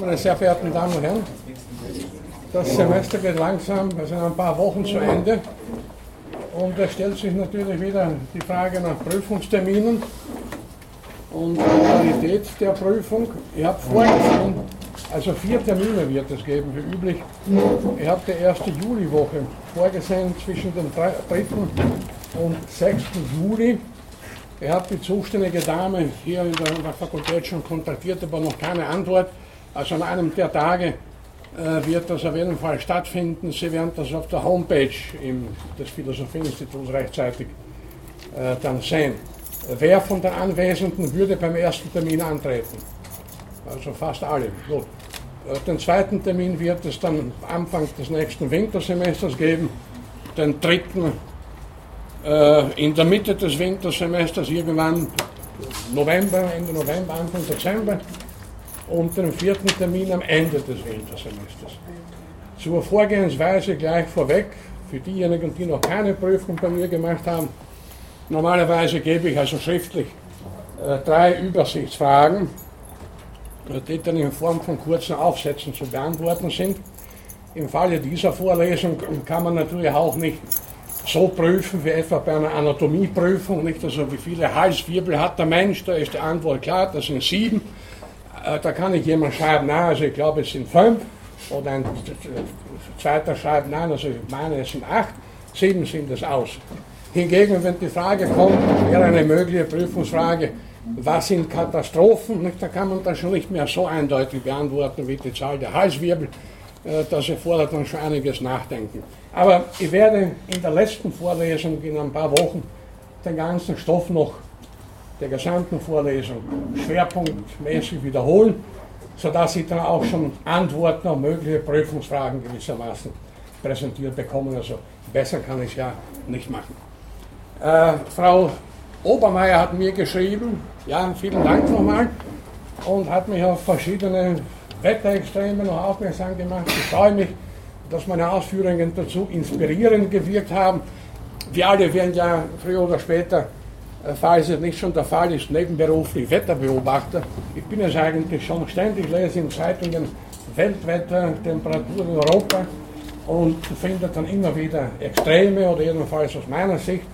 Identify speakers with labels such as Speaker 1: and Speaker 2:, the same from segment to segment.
Speaker 1: Meine sehr verehrten Damen und Herren, das Semester geht langsam, wir sind ein paar Wochen zu Ende. Und da stellt sich natürlich wieder die Frage nach Prüfungsterminen und der Qualität der Prüfung. Ich habe vorgesehen, also vier Termine wird es geben, wie üblich. Ich habe die erste Juliwoche vorgesehen zwischen dem 3. und 6. Juli. Ich habe die zuständige Dame hier in der Fakultät schon kontaktiert, aber noch keine Antwort. Also an einem der Tage äh, wird das auf jeden Fall stattfinden. Sie werden das auf der Homepage im, des Philosophieinstituts rechtzeitig äh, dann sehen. Wer von den Anwesenden würde beim ersten Termin antreten? Also fast alle. Gut. Äh, den zweiten Termin wird es dann Anfang des nächsten Wintersemesters geben. Den dritten äh, in der Mitte des Wintersemesters, irgendwann November, Ende November, Anfang Dezember und den vierten Termin am Ende des Wintersemesters. Zur Vorgehensweise gleich vorweg, für diejenigen, die noch keine Prüfung bei mir gemacht haben, normalerweise gebe ich also schriftlich äh, drei Übersichtsfragen, die dann in Form von kurzen Aufsätzen zu beantworten sind. Im Falle dieser Vorlesung kann man natürlich auch nicht so prüfen wie etwa bei einer Anatomieprüfung, nicht also wie viele Halswirbel hat der Mensch, da ist die Antwort klar, das sind sieben. Äh, da kann ich jemand schreiben, nein, also ich glaube, es sind fünf. Oder ein zweiter schreibt, nein, also ich meine, es sind acht. Sieben sind es aus. Hingegen, wenn die Frage kommt, wäre eine mögliche Prüfungsfrage, was sind Katastrophen, da kann man das schon nicht mehr so eindeutig beantworten wie die Zahl der Halswirbel. Äh, das erfordert dann schon einiges Nachdenken. Aber ich werde in der letzten Vorlesung in ein paar Wochen den ganzen Stoff noch der gesamten Vorlesung schwerpunktmäßig wiederholen, sodass Sie dann auch schon Antworten auf mögliche Prüfungsfragen gewissermaßen präsentiert bekommen. Also besser kann ich es ja nicht machen. Äh, Frau Obermeier hat mir geschrieben, ja, vielen Dank nochmal, und hat mich auf verschiedene Wetterextreme noch aufmerksam gemacht. Ich freue mich, dass meine Ausführungen dazu inspirierend gewirkt haben. Wir alle werden ja früher oder später falls es nicht schon der Fall ist, nebenberuflich Wetterbeobachter. Ich bin es eigentlich schon ständig, lese in Zeitungen Weltwetter, Temperatur in Europa und finde dann immer wieder Extreme oder jedenfalls aus meiner Sicht.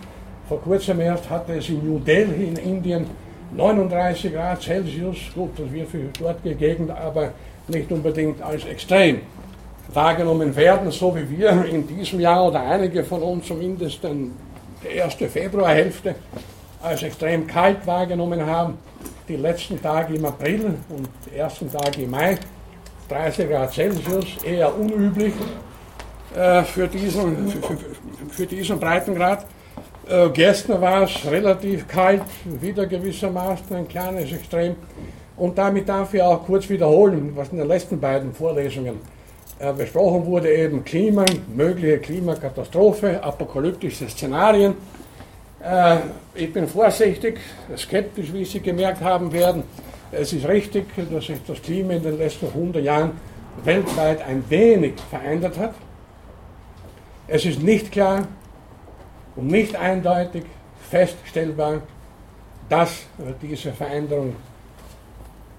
Speaker 1: Vor kurzem erst hatte es in New Delhi in Indien 39 Grad Celsius. Gut, das wird für dortige Gegend aber nicht unbedingt als extrem wahrgenommen werden, so wie wir in diesem Jahr oder einige von uns zumindest in der erste Februarhälfte als extrem kalt wahrgenommen haben. Die letzten Tage im April und die ersten Tage im Mai 30 Grad Celsius, eher unüblich äh, für, diesen, für, für, diesen Breitengrad. Äh, gestern war es relativ kalt, wieder gewissermaßen ein kleines Extrem. Und damit darf ich auch kurz wiederholen, was in den letzten beiden Vorlesungen äh, besprochen wurde, eben Klima, mögliche Klimakatastrophe, apokalyptische Szenarien ich bin vorsichtig, skeptisch, wie Sie gemerkt haben werden. Es ist richtig, dass sich das Klima in den letzten 100 Jahren weltweit ein wenig verändert hat. Es ist nicht klar und nicht eindeutig feststellbar, dass diese Veränderung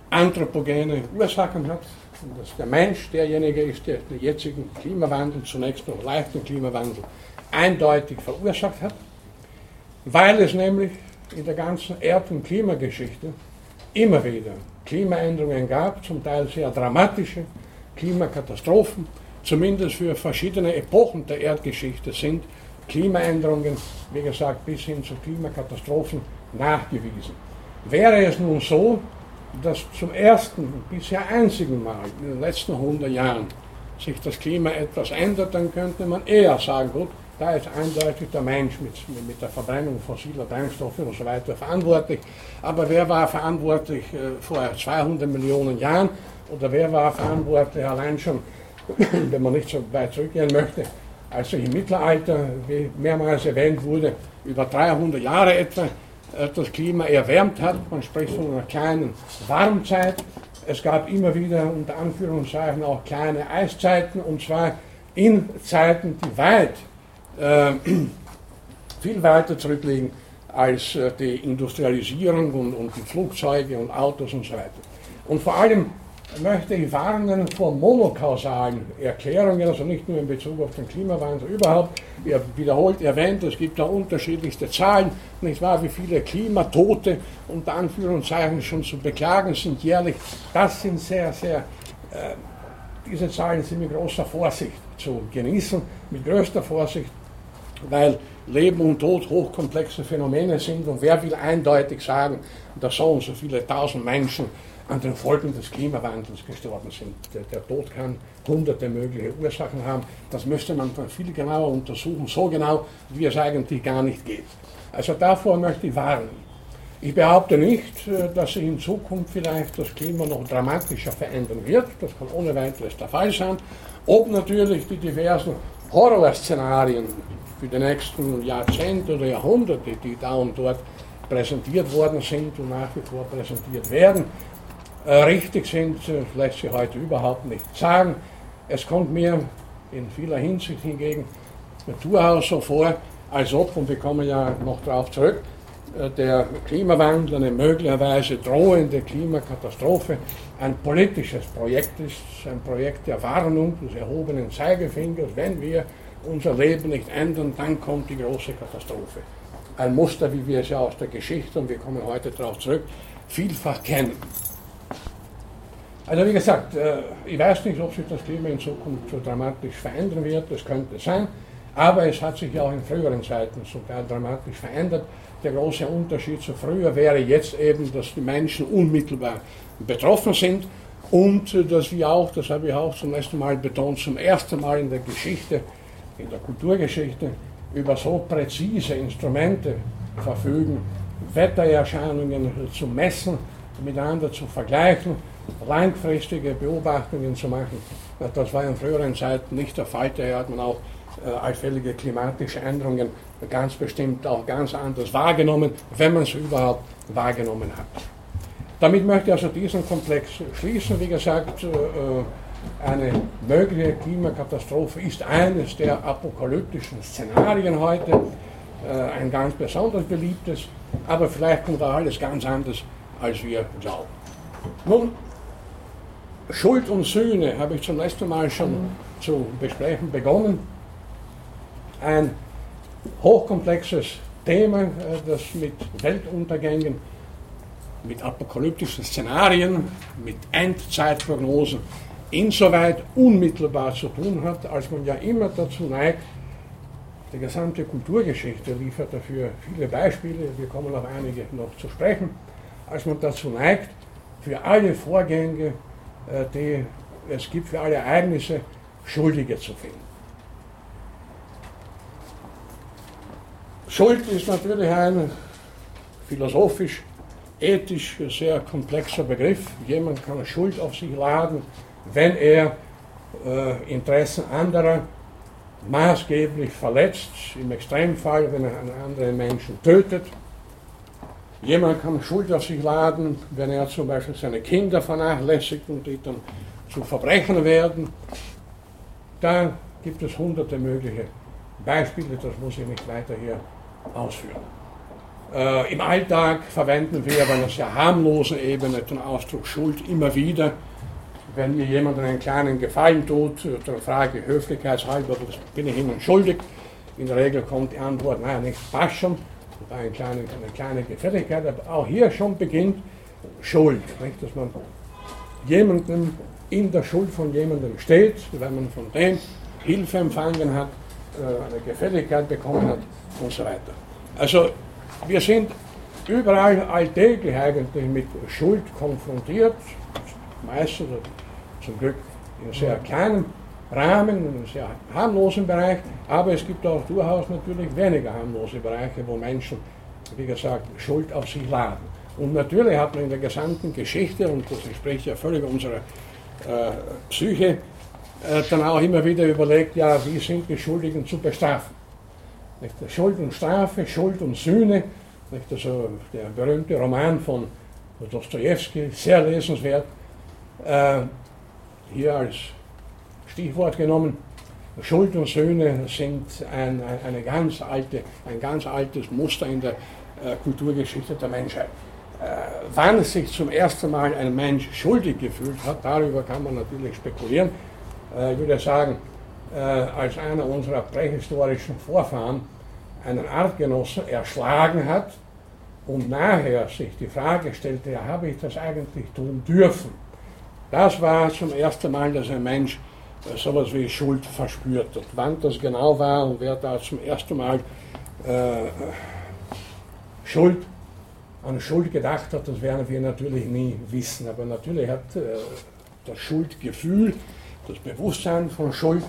Speaker 1: anthropogene Ursachen hat und dass der Mensch derjenige ist, der den jetzigen Klimawandel, zunächst noch leichten Klimawandel, eindeutig verursacht hat weil es nämlich in der ganzen Erd- und Klimageschichte immer wieder Klimaänderungen gab, zum Teil sehr dramatische Klimakatastrophen, zumindest für verschiedene Epochen der Erdgeschichte sind Klimaänderungen, wie gesagt, bis hin zu Klimakatastrophen nachgewiesen. Wäre es nun so, dass zum ersten bisher einzigen Mal in den letzten 100 Jahren sich das Klima etwas ändert, dann könnte man eher sagen, gut, da ist eindeutig der Mensch mit, mit der Verbrennung fossiler Brennstoffe und so weiter verantwortlich. Aber wer war verantwortlich äh, vor 200 Millionen Jahren? Oder wer war verantwortlich allein schon, wenn man nicht so weit zurückgehen möchte, als sich im Mittelalter, wie mehrmals erwähnt wurde, über 300 Jahre etwa äh, das Klima erwärmt hat. Man spricht von einer kleinen Warmzeit. Es gab immer wieder unter Anführungszeichen auch kleine Eiszeiten und zwar in Zeiten, die weit äh, viel weiter zurückliegen als äh, die Industrialisierung und, und die Flugzeuge und Autos und so weiter. Und vor allem möchte ich warnen vor monokausalen Erklärungen, also nicht nur in Bezug auf den Klimawandel überhaupt. Er wiederholt erwähnt, es gibt da unterschiedlichste Zahlen, nicht wahr, wie viele Klimatote unter Anführungszeichen schon zu beklagen sind jährlich. Das sind sehr, sehr, äh, diese Zahlen sind mit großer Vorsicht zu genießen, mit größter Vorsicht, weil Leben und Tod hochkomplexe Phänomene sind und wer will eindeutig sagen, dass so und so viele tausend Menschen an den Folgen des Klimawandels gestorben sind. Der, der, Tod kann hunderte mögliche Ursachen haben. Das müsste man dann viel genauer untersuchen, so genau, wie es eigentlich gar nicht geht. Also davor möchte ich warnen. Ich behaupte nicht, äh, dass sich in Zukunft vielleicht das Klima noch dramatischer verändern wird. Das kann ohne weiteres der Fall sein. Ob natürlich die diversen Horrorszenarien für die nächsten Jahrzehnte oder Jahrhunderte, die da und dort präsentiert worden sind und nach wie vor präsentiert werden, äh, richtig sind, lässt sich heute überhaupt nicht sagen. Es kommt mir in vieler Hinsicht hingegen durchaus so vor, als ob, und wir kommen ja noch darauf zurück, äh, der Klimawandel, eine möglicherweise drohende Klimakatastrophe, ein politisches Projekt ist, ein Projekt der Warnung des erhobenen Zeigefingers. Wenn wir unser Leben nicht ändern, dann kommt die große Katastrophe. Ein Muster, wie wir es ja aus der Geschichte, und wir kommen heute darauf zurück, vielfach kennen. Also wie gesagt, äh, ich weiß nicht, ob sich das Klima in Zukunft so dramatisch verändern wird, das könnte sein, aber es hat sich ja auch in früheren Zeiten sogar dramatisch verändert. Der große Unterschied zu früher wäre jetzt eben, dass die Menschen unmittelbar betroffen sind und äh, dass wir auch, das habe ich auch zum ersten Mal betont, zum ersten Mal in der Geschichte, in der Kulturgeschichte, über so präzise Instrumente verfügen, Wettererscheinungen zu messen, miteinander zu vergleichen langfristige Beobachtungen zu machen. Das war in früheren Zeiten nicht der Fall. Daher hat man auch äh, allfällige klimatische Änderungen ganz bestimmt auch ganz anders wahrgenommen, wenn man es überhaupt wahrgenommen hat. Damit möchte ich also diesen Komplex schließen. Wie gesagt, äh, eine mögliche Klimakatastrophe ist eines der apokalyptischen Szenarien heute, äh, ein ganz besonders beliebtes, aber vielleicht kommt da alles ganz anders, als wir glauben. Nun, Schuld und Sühne habe ich zum letzten Mal schon mhm. zu besprechen begonnen. Ein hochkomplexes Thema, äh, das mit Weltuntergängen, mit apokalyptischen Szenarien, mit Endzeitprognosen insoweit unmittelbar zu tun hat, als man ja immer dazu neigt, die gesamte Kulturgeschichte liefert dafür viele Beispiele, wir kommen auf einige noch zu sprechen, als man dazu neigt, für alle Vorgänge äh, die es gibt für alle Ereignisse Schuldige zu finden. Schuld ist natürlich ein philosophisch, ethisch sehr komplexer Begriff. Jemand kann Schuld auf sich laden, wenn er äh, Interessen anderer maßgeblich verletzt, im Extremfall, wenn er einen anderen Menschen tötet. Jemand kann Schuld auf sich laden, wenn er zum Beispiel seine Kinder vernachlässigt und die dann zu Verbrechern werden. Da gibt es hunderte mögliche Beispiele, das muss ich nicht weiter hier ausführen. Äh, Im Alltag verwenden wir auf einer sehr harmlosen Ebene den Ausdruck Schuld immer wieder. Wenn mir jemand einen kleinen Gefallen tut, dann frage ich höflichkeitshalber, was bin ich Ihnen schuldig? In der Regel kommt die Antwort, naja, nicht passt schon eine kleine, eine kleine Gefälligkeit, aber auch hier schon beginnt Schuld, nicht? dass man jemandem in der Schuld von jemandem steht, weil man von dem Hilfe empfangen hat, äh, eine Gefälligkeit bekommen hat und so weiter. Also wir sind überall alltäglich eigentlich mit Schuld konfrontiert, meistens zum Glück in sehr kleinen Rahmen, in einem sehr harmlosen Bereich, aber es gibt auch durchaus natürlich weniger harmlose Bereiche, wo Menschen, wie gesagt, Schuld auf sich laden. Und natürlich hat man in der gesamten Geschichte, und das entspricht ja völlig unserer äh, Psyche, äh, dann auch immer wieder überlegt, ja, wie sind die Schuldigen zu bestrafen? Nicht? Schuld und Strafe, Schuld und Sühne, nicht? Also der berühmte Roman von Dostoevsky, sehr lesenswert, äh, hier als Stichwort genommen. Schuld und Söhne sind ein, eine ganz alte, ein ganz altes Muster in der äh, Kulturgeschichte der Menschheit. wann sich zum ersten Mal ein Mensch schuldig gefühlt hat, darüber kann man natürlich spekulieren. Äh, ich würde sagen, äh, als einer unserer prähistorischen Vorfahren einen Artgenossen erschlagen hat und nachher sich die Frage stellte, habe ich das eigentlich tun dürfen? Das war zum ersten Mal, dass ein Mensch äh, sowas wie Schuld verspürt hat. Wann das genau war und wer da zum ersten Mal äh, Schuld an Schuld gedacht hat, das werden wir natürlich nie wissen. Aber natürlich hat äh, das Schuldgefühl, das Bewusstsein von Schuld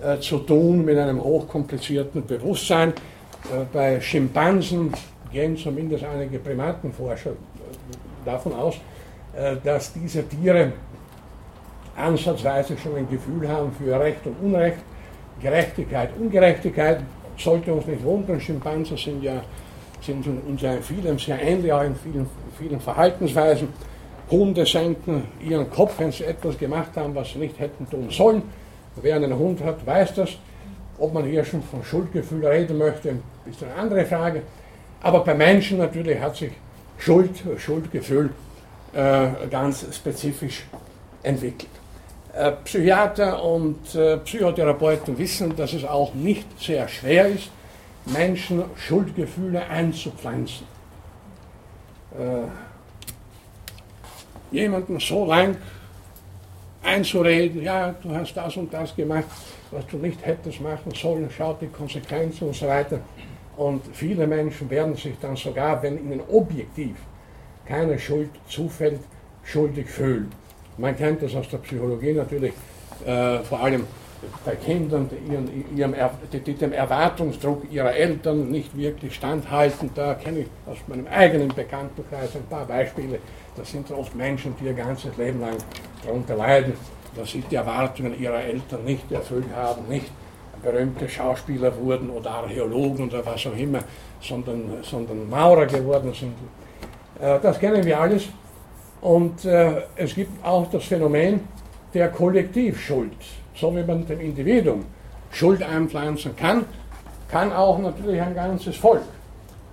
Speaker 1: äh, zu tun mit einem hochkomplizierten Bewusstsein. Äh, bei Schimpansen gehen zumindest einige Primatenforscher äh, davon aus, dass diese Tiere ansatzweise schon ein Gefühl haben für Recht und Unrecht, Gerechtigkeit, Ungerechtigkeit. Sollte uns nicht wundern, Schimpansen sind ja sind uns in vielen sehr ähnlich, auch in vielen, vielen Verhaltensweisen. Hunde senken ihren Kopf, wenn sie etwas gemacht haben, was sie nicht hätten tun sollen. Wer einen Hund hat, weiß das. Ob man hier schon von Schuldgefühl reden möchte, ist eine andere Frage. Aber bei Menschen natürlich hat sich Schuld, Schuldgefühl äh, ganz spezifisch entwickelt. Äh, Psychiater und äh, Psychotherapeuten wissen, dass es auch nicht sehr schwer ist, Menschen Schuldgefühle einzupflanzen. Äh, jemanden so lang einzureden, ja, du hast das und das gemacht, was du nicht hättest machen sollen, schaut die Konsequenzen und so weiter. Und viele Menschen werden sich dann sogar, wenn ihnen objektiv keine Schuld zufällt, schuldig fühlen. Man kennt das aus der Psychologie natürlich, äh, vor allem bei Kindern, die, ihren, ihrem, die, dem Erwartungsdruck ihrer Eltern nicht wirklich standhalten. Da kenne ich aus meinem eigenen Bekanntenkreis ein paar Beispiele. Das sind oft Menschen, die ihr ganzes Leben lang darunter leiden, dass sie die Erwartungen ihrer Eltern nicht erfüllt haben, nicht berühmte Schauspieler wurden oder Archäologen oder was auch immer, sondern, sondern Maurer geworden sind. Äh, das kennen wir alles. Und äh, es gibt auch das Phänomen der Kollektivschuld so wie man dem Individuum Schuld einpflanzen kann, kann auch natürlich ein ganzes Volk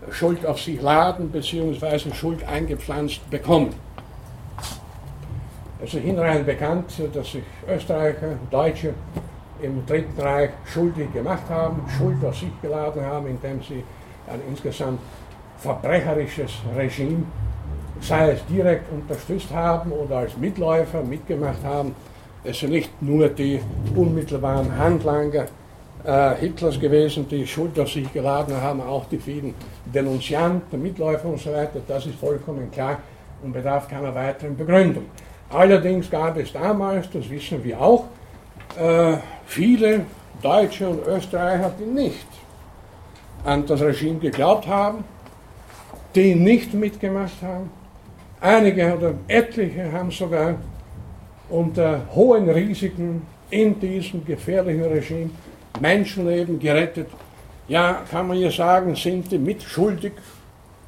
Speaker 1: Schuld auf sich laden bzw. Schuld eingepflanzt bekommen. Es ist hinreichend bekannt, dass sich Österreicher, Deutsche im Dritten Reich schuldig gemacht haben, Schuld auf sich geladen haben, indem sie ein insgesamt verbrecherisches Regime, sei es direkt unterstützt haben oder als Mitläufer mitgemacht haben, es sind nicht nur die unmittelbaren Handlanger äh, Hitlers gewesen, die Schuld auf sich geladen haben, auch die vielen Denunzianten, Mitläufer und so weiter. Das ist vollkommen klar und bedarf keiner weiteren Begründung. Allerdings gab es damals, das wissen wir auch, äh, viele Deutsche und Österreicher, die nicht an das Regime geglaubt haben, die nicht mitgemacht haben. Einige oder etliche haben sogar unter hohen Risiken in diesem gefährlichen Regime Menschenleben gerettet. Ja, kann man ja sagen, sind die mitschuldig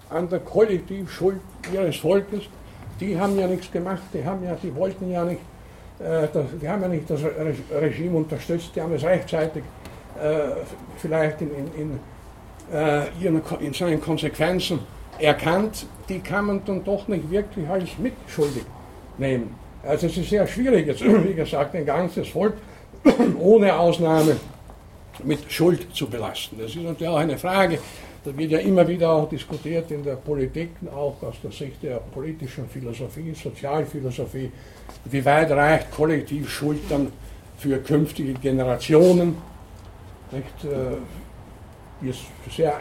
Speaker 1: an der Kollektivschuld ihres Volkes. Die haben ja nichts gemacht, die, haben ja, die wollten ja nicht, äh, das, die haben ja nicht das Regime unterstützt, die haben es rechtzeitig äh, vielleicht in, in, in, äh, ihren, in seinen Konsequenzen erkannt. Die kann man dann doch nicht wirklich als mitschuldig nehmen. Also es ist sehr schwierig, jetzt, wie gesagt, ein ganzes Volk ohne Ausnahme mit Schuld zu belasten. Das ist natürlich auch eine Frage, da wird ja immer wieder auch diskutiert in der Politik, auch aus der Sicht der politischen Philosophie, Sozialphilosophie, wie weit reicht Kollektivschuld dann für künftige Generationen. Nicht, äh, ist sehr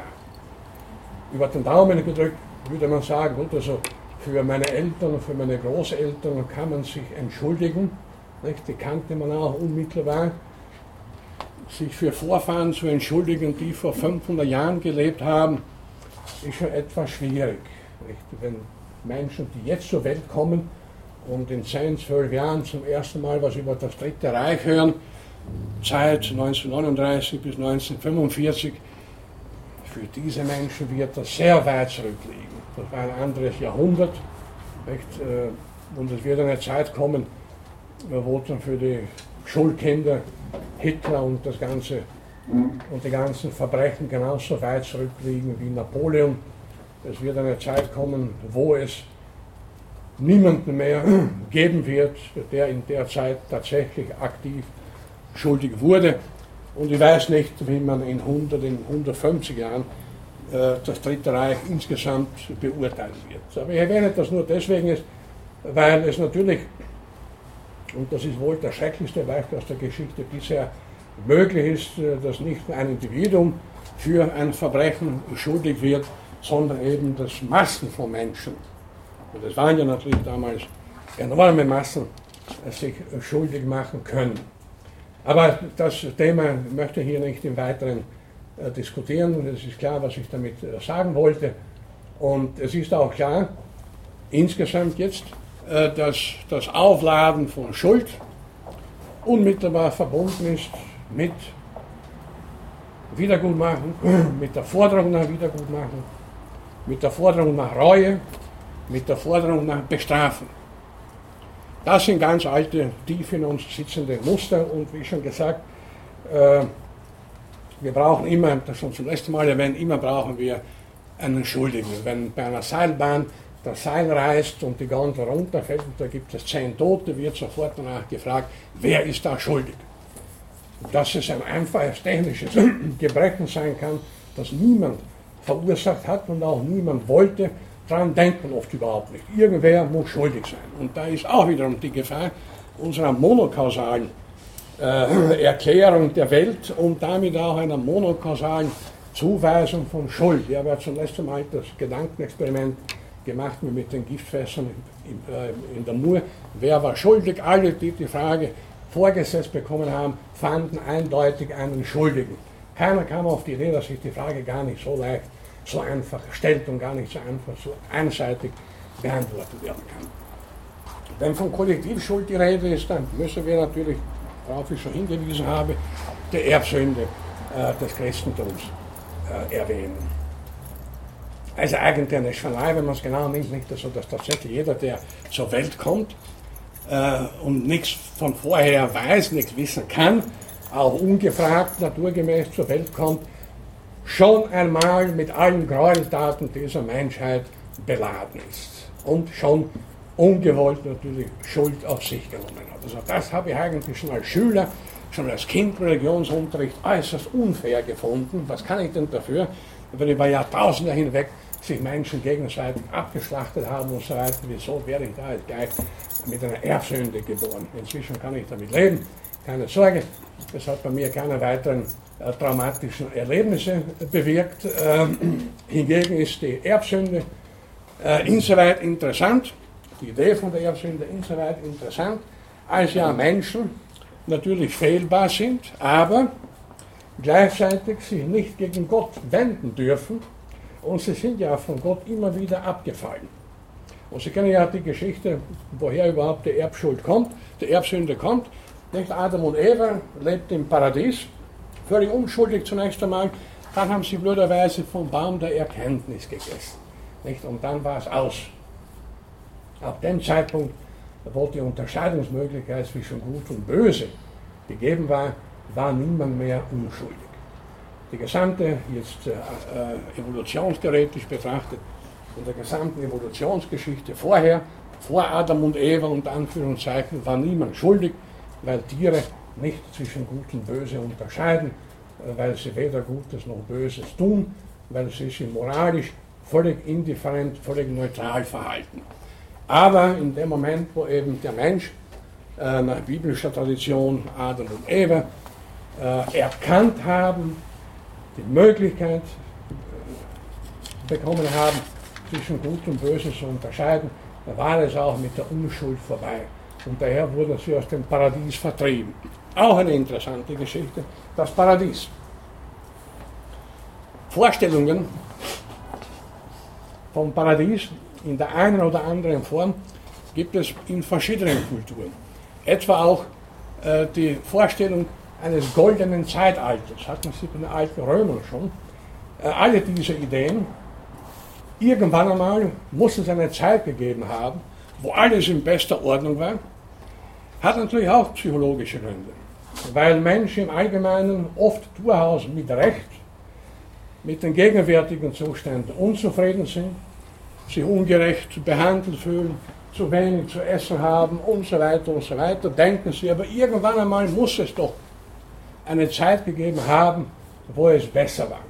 Speaker 1: über den Daumen gedrückt, würde man sagen, also für meine Eltern und für meine Großeltern kann man sich entschuldigen. Nicht? Die kannte man auch unmittelbar. Sich für Vorfahren zu entschuldigen, die vor 500 Jahren gelebt haben, ist schon etwas schwierig. Nicht? Wenn Menschen, die jetzt zur Welt kommen und in 10, 12 Jahren zum ersten Mal was über das Dritte Reich hören, Zeit 1939 bis 1945, für diese Menschen wird das sehr weit zurückliegen. Das war ein anderes Jahrhundert. Äh, und es wird eine Zeit kommen, wo dann für die Schulkinder Hitler und das ganze und die ganzen Verbrechen genauso weit zurückliegen wie Napoleon. es wird eine Zeit kommen, wo es niemanden mehr geben wird, der in der Zeit tatsächlich aktiv schuldig wurde. Und ich weiß nicht, wie man in 100, in 150 Jahren äh, das Dritte Reich insgesamt beurteilen wird. Aber ich erwähne das nur deswegen, weil es natürlich, und das ist wohl der schrecklichste Beispiel aus der Geschichte bisher, möglich ist, äh, dass nicht ein Individuum für ein Verbrechen schuldig wird, sondern eben das Massen von Menschen. Und es waren ja natürlich damals enorme Massen, sich schuldig machen können. Aber das Thema möchte ich hier nicht im Weiteren äh, diskutieren. Es ist klar, was ich damit äh, sagen wollte. Und es ist auch klar, insgesamt jetzt, äh, dass das Aufladen von Schuld unmittelbar verbunden ist mit Wiedergutmachung, mit der Forderung nach Wiedergutmachung, mit der Forderung nach Reue, mit der Forderung nach Bestrafen. Das sind ganz alte, tief in uns sitzende Muster und wie schon gesagt, äh, wir brauchen immer, das schon zum letzten Mal erwähnt, immer brauchen wir einen Schuldigen. Wenn bei einer Seilbahn das Seil reißt und die Gondel runterfällt und da gibt es zehn Tote, wird sofort danach gefragt, wer ist da schuldig? Dass es ein einfaches technisches Gebrechen sein kann, das niemand verursacht hat und auch niemand wollte, daran denkt man oft überhaupt nicht. Irgendwer muss schuldig sein. Und da ist auch wiederum die Gefahr unserer monokausalen äh, Erklärung der Welt und damit auch einer monokausalen Zuweisung von Schuld. Ich habe ja zum letzten Mal das Gedankenexperiment gemacht mit den Giftfässern in, äh, in der Mur. Wer war schuldig? Alle, die die Frage vorgesetzt bekommen haben, fanden eindeutig einen Schuldigen. Keiner kam auf die Idee, dass sich die Frage gar nicht so leicht so einfach stellt und gar nicht so einfach, so einseitig beantwortet werden kann. Wenn von Kollektivschuld die Rede ist, dann müssen wir natürlich, worauf ich schon hingewiesen habe, die Erbsünde äh, des Christentums äh, erwähnen. Also eigentlich eine Schwalei, wenn man es genau nimmt, nicht so, dass tatsächlich jeder, der zur Welt kommt äh, und nichts von vorher weiß, nichts wissen kann, auch ungefragt naturgemäß zur Welt kommt, schon einmal mit allen Gräueltaten dieser Menschheit beladen ist und schon ungewollt natürlich Schuld auf sich genommen hat. Also das habe ich eigentlich schon als Schüler, schon als Kind Religionsunterricht äußerst unfair gefunden. Was kann ich denn dafür, wenn über Jahrtausende hinweg sich Menschen gegenseitig abgeschlachtet haben und so weiter. Wieso werde ich da jetzt gleich mit einer Erbsünde geboren? Inzwischen kann ich damit leben, keine Sorge. Es hat bei mir keine weiteren traumatischen Erlebnisse bewirkt. Ähm, hingegen ist die Erbsünde äh, insoweit interessant, die Idee von der Erbsünde insoweit interessant, als ja Menschen natürlich fehlbar sind, aber gleichzeitig sich nicht gegen Gott wenden dürfen und sie sind ja von Gott immer wieder abgefallen. Und Sie kennen ja die Geschichte, woher überhaupt die Erbschuld kommt, die Erbsünde kommt. Nicht Adam und Eva lebten im Paradies völlig unschuldig zunächst einmal. Dann haben sie blöderweise vom Baum der Erkenntnis gegessen. Nicht? Und dann war es aus. Ab dem Zeitpunkt, wo die Unterscheidungsmöglichkeit zwischen Gut und Böse gegeben war, war niemand mehr unschuldig. Die gesamte, jetzt äh, äh evolutionstheoretisch betrachtet, in der gesamten Evolutionsgeschichte vorher, vor Adam und Eva und Anführungszeichen, war niemand schuldig, weil Tiere nicht zwischen Gut und Böse unterscheiden, äh, weil sie weder Gutes noch Böses tun, weil sie sich moralisch völlig indifferent, völlig neutral verhalten. Aber in dem Moment, wo eben der Mensch äh, nach biblischer Tradition Adam und Eva äh, erkannt haben, die Möglichkeit bekommen haben, zwischen Gut und Böse zu unterscheiden, da war es auch mit der Unschuld vorbei. Und daher wurden sie aus dem Paradies vertrieben. Auch eine interessante Geschichte, das Paradies. Vorstellungen vom Paradies in der einen oder anderen Form gibt es in verschiedenen Kulturen. Etwa auch äh, die Vorstellung eines goldenen Zeitalters, hat man sie bei den alten Römern schon. Äh, alle diese Ideen, irgendwann einmal muss es eine Zeit gegeben haben, wo alles in bester Ordnung war, hat natürlich auch psychologische Gründe weil Menschen im Allgemeinen oft durchaus mit Recht mit den gegenwärtigen Zuständen unzufrieden sind, sich ungerecht behandelt fühlen, zu wenig zu essen haben und so weiter und so weiter, denken sie, aber irgendwann einmal muss es doch eine Zeit gegeben haben, wo es besser war.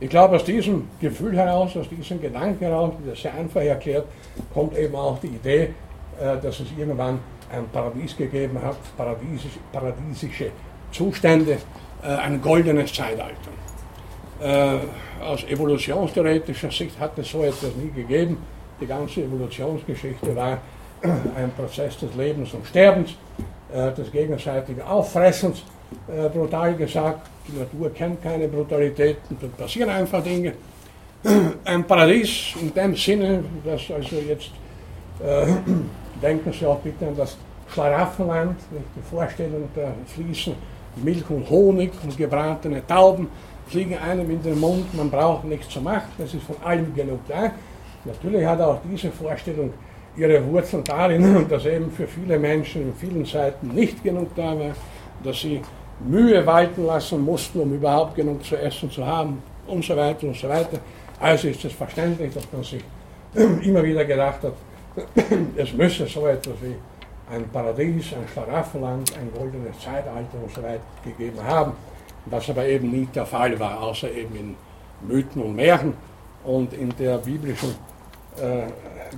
Speaker 1: Ich glaube, aus diesem Gefühl heraus, aus diesem Gedanken heraus, das sehr einfach erklärt, kommt eben auch die Idee, äh, dass es irgendwann ein Paradies gegeben hat, paradiesisch, paradiesische Zustände, äh, ein goldenes Zeitalter. Äh, aus evolutionstheoretischer Sicht hat es so etwas nie gegeben. Die ganze Evolutionsgeschichte war ein Prozess des Lebens und Sterbens, des gegenseitigen Auffressens, brutal gesagt. Die Natur kennt keine Brutalitäten, da passieren einfach Dinge. Ein Paradies in dem Sinne, dass also jetzt, äh, denken Sie auch bitte an das Schlaraffenland, die Vorstellung, da fließen Milch und Honig und gebratene Tauben, fliegen einem in den Mund, man braucht nichts zu machen, es ist von allem genug da. Natürlich hat auch diese Vorstellung ihre Wurzeln darin, dass eben für viele Menschen in vielen Zeiten nicht genug da war, dass sie Mühe walten lassen mussten, um überhaupt genug zu essen zu haben und so weiter und so weiter. Also ist es verständlich, dass man sich immer wieder gedacht hat, es müsse so etwas wie ein Paradies, ein Schlaraffenland, ein goldenes Zeitalter und so weiter gegeben haben, was aber eben nie der Fall war, außer eben in Mythen und Märchen und in der biblischen äh,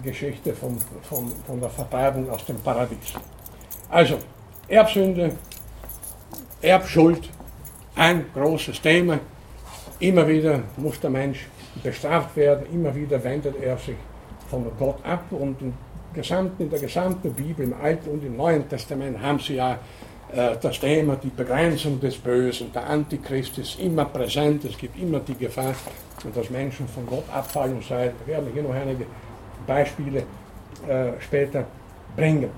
Speaker 1: Geschichte von, von, von der Vertreibung aus dem Paradies. Also, Erbsünde, Erbschuld, ein großes Thema. Immer wieder muss der Mensch bestraft werden, immer wieder wendet er sich von Gott ab und in, gesamten, in der gesamten Bibel, im Alten und im Neuen Testament haben sie ja äh, das Thema, die Begrenzung des Bösen, der Antichrist ist immer präsent, es gibt immer die Gefahr, dass Menschen von Gott abfallen und sein. Wir werden hier noch einige Beispiele äh, später bringen.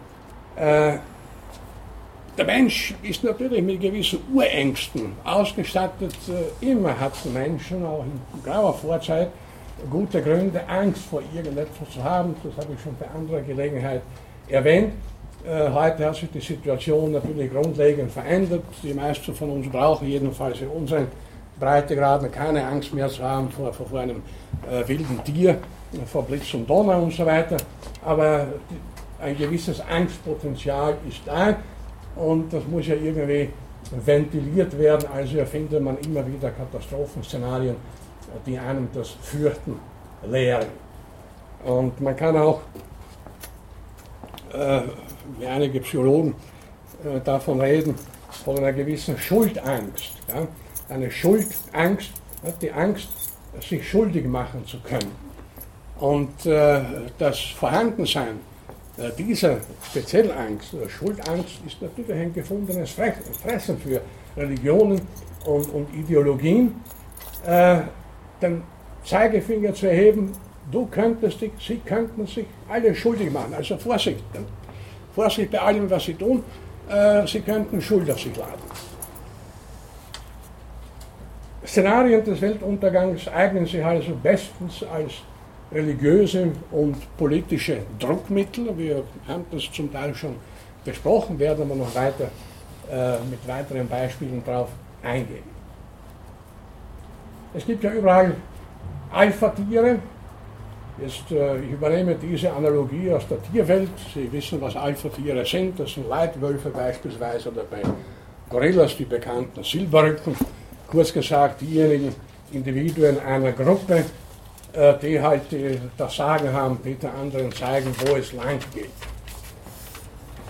Speaker 1: Äh, der Mensch ist natürlich mit gewissen Urängsten ausgestattet. Äh, immer hat der Menschen, auch in grauer Vorzeit, gute Gründe, Angst vor irgendetwas zu haben. Das habe ich schon bei anderer Gelegenheit erwähnt. Äh, heute hat sich die Situation natürlich grundlegend verändert. Die meisten von uns brauchen jedenfalls in unseren Breitegraden keine Angst mehr zu haben vor, vor, vor einem äh, wilden Tier, vor Blitz und Donner und so weiter. Aber ein gewisses Angstpotenzial ist da und das muss ja irgendwie ventiliert werden, also erfindet man immer wieder Katastrophenszenarien, die einem das Fürchten lehren. Und man kann auch, äh, wie einige Psychologen äh, davon reden, von einer gewissen Schuldangst. Ja? Eine Schuldangst, die Angst, sich schuldig machen zu können. Und äh, das Vorhandensein äh, diese spezielle Angst, Schuldangst, ist natürlich ein gefundenes Fressen für Religionen und, und Ideologien. Den Zeigefinger zu erheben, du könntest dich, sie könnten sich alle schuldig machen. Also Vorsicht. Vorsicht bei allem, was sie tun. Äh, sie könnten Schuld auf sich laden. Szenarien des Weltuntergangs eignen sich also bestens als religiöse und politische Druckmittel. Wir haben das zum Teil schon besprochen, werden aber noch weiter äh, mit weiteren Beispielen darauf eingehen. Es gibt ja überall Alpha-Tiere. Jetzt, äh, ich übernehme diese Analogie aus der Tierwelt. Sie wissen, was Alpha-Tiere sind. Das sind Leitwölfe beispielsweise oder bei Gorillas die bekannten Silberrücken. Kurz gesagt, diejenigen Individuen einer Gruppe, äh, die halt das Sagen haben, die den anderen zeigen, wo es lang geht.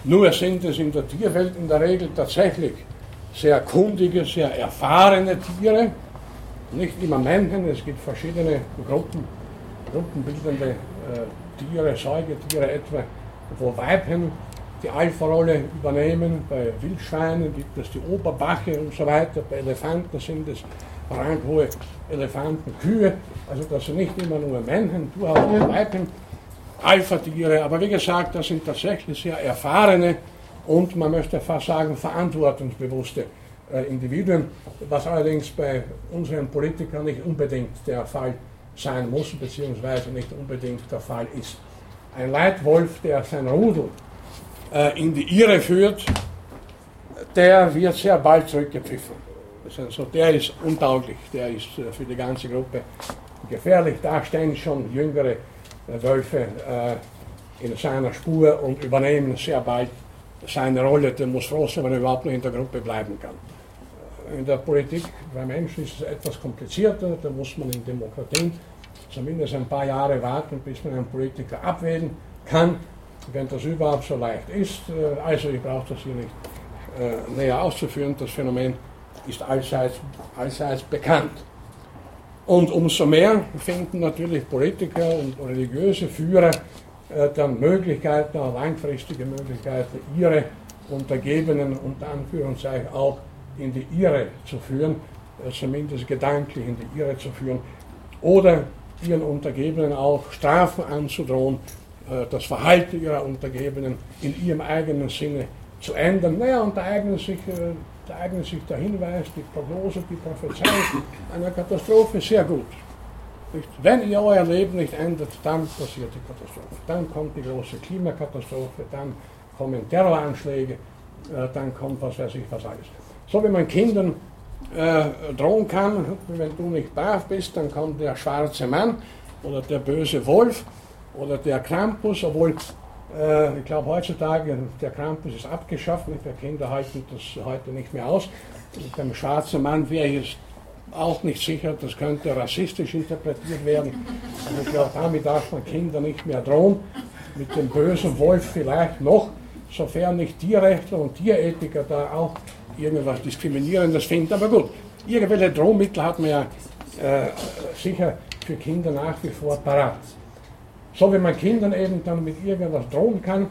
Speaker 1: Nur sind es in der Tierwelt in der Regel tatsächlich sehr kundige, sehr erfahrene Tiere, nicht immer Männchen, es gibt verschiedene Gruppen, gruppenbildende äh, Tiere, Säugetiere etwa, wo Weibchen die Alpha-Rolle übernehmen. Bei Wildschweinen gibt es die Oberbache und so weiter, bei Elefanten sind es ranghohe Elefanten, Kühe, also das sind nicht immer nur Männchen, durchaus auch Weibchen, Alpha-Tiere, aber wie gesagt, das sind tatsächlich sehr erfahrene und man möchte fast sagen verantwortungsbewusste Individuen, was allerdings bei unseren Politikern nicht unbedingt der Fall sein muss, beziehungsweise nicht unbedingt der Fall ist. Ein Leitwolf, der sein Rudel äh, in die Irre führt, der wird sehr bald zurückgepfiffen. Also der ist untauglich, der ist äh, für die ganze Gruppe gefährlich. Da stehen schon jüngere äh, Wölfe äh, in seiner Spur und übernehmen sehr bald seine Rolle. Der muss froh sein, wenn er überhaupt noch in der Gruppe bleiben kann. In der Politik bei Menschen ist es etwas komplizierter, da muss man in Demokratien zumindest ein paar Jahre warten, bis man einen Politiker abwählen kann, wenn das überhaupt so leicht ist. Also ich brauche das hier nicht näher auszuführen, das Phänomen ist allseits, allseits bekannt. Und umso mehr finden natürlich Politiker und religiöse Führer äh, dann Möglichkeiten, auch langfristige Möglichkeiten, ihre Untergebenen unter Anführungszeichen auch in die Irre zu führen, äh, zumindest gedanklich in die Irre zu führen, oder ihren Untergebenen auch Strafen anzudrohen, äh, das Verhalten ihrer Untergebenen in ihrem eigenen Sinne zu ändern. Naja, und da eignen sich äh, da eignet sich der Hinweis, die Prognose, die Prophezeiung einer Katastrophe sehr gut. Wenn ihr euer Leben nicht ändert, dann passiert die Katastrophe. Dann kommt die große Klimakatastrophe, dann kommen Terroranschläge, dann kommt was weiß ich was alles. So wie man Kindern äh, drohen kann, wenn du nicht brav bist, dann kommt der schwarze Mann oder der böse Wolf oder der Krampus, obwohl äh, ich glaube heutzutage, der Krampus ist abgeschafft, der Kinder halten das heute nicht mehr aus. Mit dem schwarzen Mann wäre ich auch nicht sicher, das könnte rassistisch interpretiert werden. Also ich glaube, damit darf man Kinder nicht mehr drohen. Mit dem bösen Wolf vielleicht noch, sofern nicht Tierrechtler und Tierethiker da auch irgendwas Diskriminierendes finden. Aber gut, irgendwelche Drohmittel hat man ja äh, sicher für Kinder nach wie vor parat. So wie man Kindern eben dann mit irgendwas drohen kann,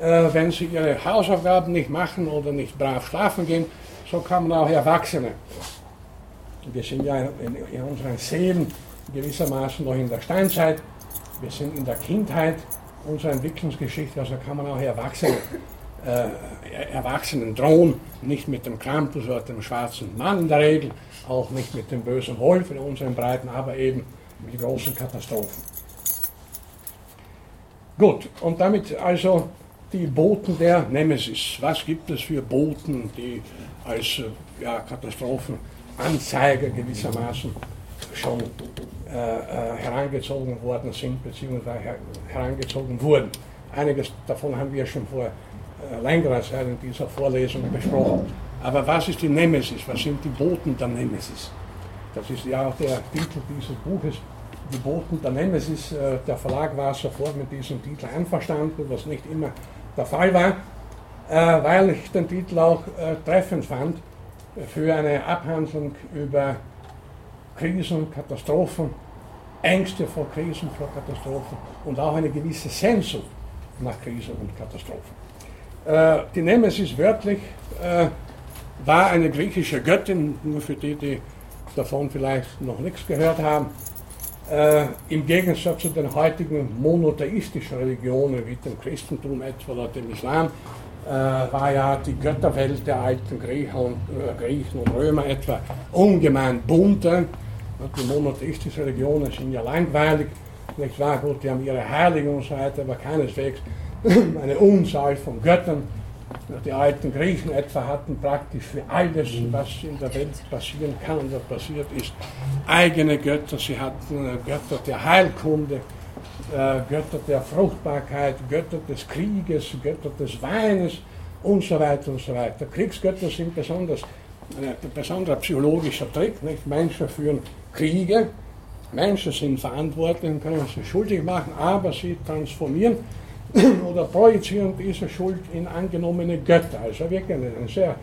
Speaker 1: äh, wenn sie ihre Hausaufgaben nicht machen oder nicht brav schlafen gehen, so kann man auch Erwachsene. Wir sind ja in, in unseren Seelen gewissermaßen noch in der Steinzeit, wir sind in der Kindheit unserer Entwicklungsgeschichte, also kann man auch Erwachsene, äh, Erwachsenen drohen, nicht mit dem Krampus oder dem schwarzen Mann in der Regel, auch nicht mit dem bösen Wolf in unseren Breiten, aber eben mit großen Katastrophen. Gut, und damit also die Boten der Nemesis. Was gibt es für Boten, die als äh, ja, Katastrophenanzeiger gewissermaßen schon äh, äh, herangezogen worden sind, beziehungsweise her herangezogen wurden? Einiges davon haben wir schon vor äh, längerer Zeit in dieser Vorlesung besprochen. Aber was ist die Nemesis? Was sind die Boten der Nemesis? Das ist ja auch der Titel dieses Buches geboten der Nemesis. Äh, der Verlag war sofort mit diesem Titel einverstanden, was nicht immer der Fall war, äh, weil ich den Titel auch äh, treffend fand für eine Abhandlung über Krisen, Katastrophen, Ängste vor Krisen, vor Katastrophen und auch eine gewisse Sehnsucht nach Krisen und Katastrophen. Die Nemesis wörtlich war eine griechische Göttin, nur für die, die davon vielleicht noch nichts gehört haben. Äh, Im Gegensatz zu den heutigen monotheistischen Religionen wie dem Christentum etwa oder dem Islam äh, war ja die Götterwelt der alten Griechen und, äh, Griechen und Römer etwa ungemein bunter. Die monotheistischen Religionen sind ja langweilig, nicht wahr? Gut, die haben ihre Heiligen und so weiter, aber keineswegs eine Unzahl von Göttern. Die alten Griechen etwa hatten praktisch für alles, was in der Welt passieren kann oder passiert ist, eigene Götter. Sie hatten äh, Götter der Heilkunde, äh, Götter der Fruchtbarkeit, Götter des Krieges, Götter des Weines und so weiter und so weiter. Kriegsgötter sind besonders ein besonderer psychologischer Trick. Nicht? Menschen führen Kriege, Menschen sind verantwortlich und können sich schuldig machen, aber sie transformieren oder projizieren diese Schuld in angenommene Götter. Also wirklich eine, sehr,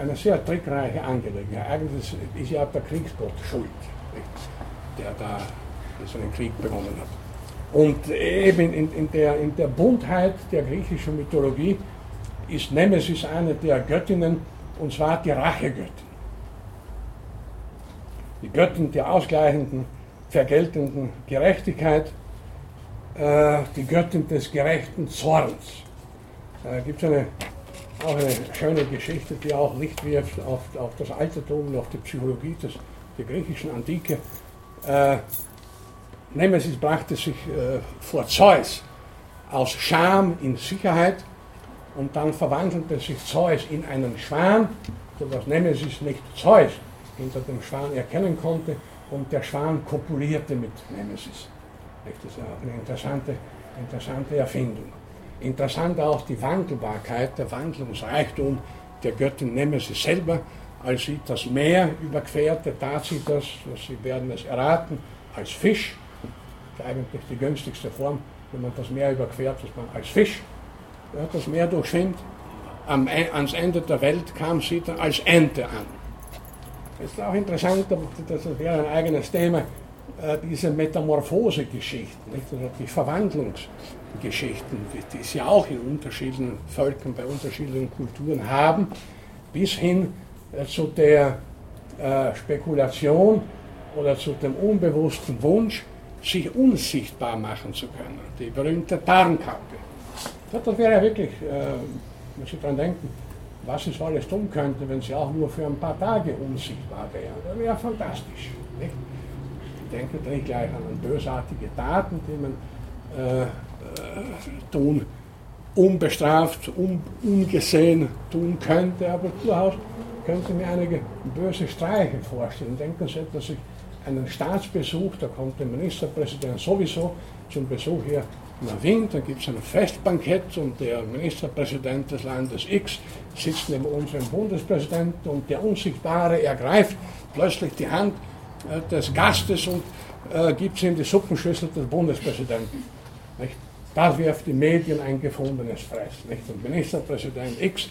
Speaker 1: eine, sehr trickreiche Angelegenheit. Eigentlich ist ja der Kriegsgott schuld, der da so einen Krieg begonnen hat. Und eben in, in, der, in der Buntheit der griechischen Mythologie ist Nemesis eine der Göttinnen, und zwar die Rachegöttin. Die Göttin der ausgleichenden, vergeltenden Gerechtigkeit äh, die Göttin des gerechten Zorns. Da gibt es eine, auch eine schöne Geschichte, die auch Licht wirft auf, auf das Altertum und auf die Psychologie des, der griechischen Antike. Äh, Nemesis brachte sich äh, vor Zeus aus Scham in Sicherheit und dann verwandelte sich Zeus in einen Schwan, dass Nemesis nicht Zeus hinter dem Schwan erkennen konnte und der Schwan kopulierte mit Nemesis. Das ist eine interessante, interessante Erfindung. Interessant auch die Wandelbarkeit, der Wandlungsreichtum der Göttin Nemesis selber, als sie das Meer überquerte, tat sie das, Sie werden es erraten, als Fisch. Das ist eigentlich die günstigste Form, wenn man das Meer überquert, dass man als Fisch das Meer durchschwimmt. Am, e, ans Ende der Welt kam sie dann als Ente an. Das ist auch interessant, das wäre ein eigenes Thema, diese Metamorphose-Geschichten, also die Verwandlungsgeschichten, die sie auch in unterschiedlichen Völkern, bei unterschiedlichen Kulturen haben, bis hin äh, zu der äh, Spekulation oder zu dem unbewussten Wunsch, sich unsichtbar machen zu können. Die berühmte Tarnkappe. Das wäre wirklich, wenn Sie daran denken, was es alles tun könnte, wenn sie auch nur für ein paar Tage unsichtbar wäre. Das wäre fantastisch. Nicht? Denke da gleich an bösartige Taten, die man äh, äh, tun, unbestraft, un, ungesehen tun könnte, aber durchaus können Sie mir einige böse Streiche vorstellen. Denken Sie dass ich einen Staatsbesuch, da kommt der Ministerpräsident sowieso zum Besuch hier nach Wien, da gibt es ein Festbankett und der Ministerpräsident des Landes X sitzt neben unserem Bundespräsidenten und der Unsichtbare ergreift plötzlich die Hand des Gastes und äh, gibt sie in die Suppenschüssel des Bundespräsidenten. Nicht? Da wirft die Medien ein gefundenes Fress. Nicht? Und Ministerpräsident X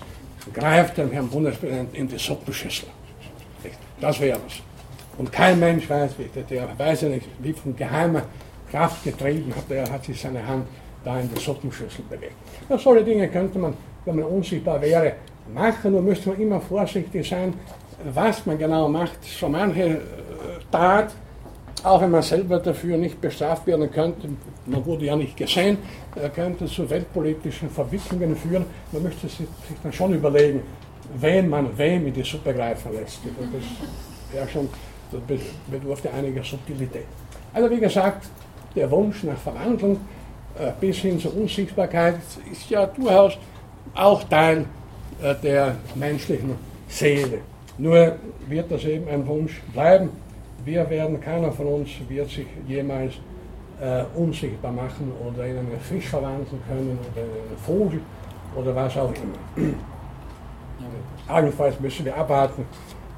Speaker 1: greift dem Herrn Bundespräsidenten in die Suppenschüssel. Nicht? Das wäre es. Und kein Mensch weiß, wie, der, der weiß ja nicht, wie von geheimer Kraft getrieben hat, er hat sich seine Hand da in die Suppenschüssel bewegt. Das solche Dinge könnte man, wenn man unsichtbar wäre, machen, nur müsste man immer vorsichtig sein, was man genau macht. So manche äh, Tat, auch wenn man selber dafür nicht bestraft werden könnte, man wurde ja nicht gesehen, äh, könnte zu weltpolitischen Verwicklungen führen. Man sich, sich dann schon überlegen, wen man wem in die Suppe greifen lässt. Das, ja schon, das bedurfte einiger Subtilität. Also wie gesagt, der Wunsch nach Verwandlung äh, bis hin zur Unsichtbarkeit ist ja durchaus auch Teil äh, der menschlichen Seele. Nur wird das eben ein Wunsch bleiben. Wir werden, keiner von uns wird sich jemals äh, unsichtbar machen oder in einen Fisch verwandeln können oder in einen Vogel oder was auch immer. Allenfalls müssen wir abwarten,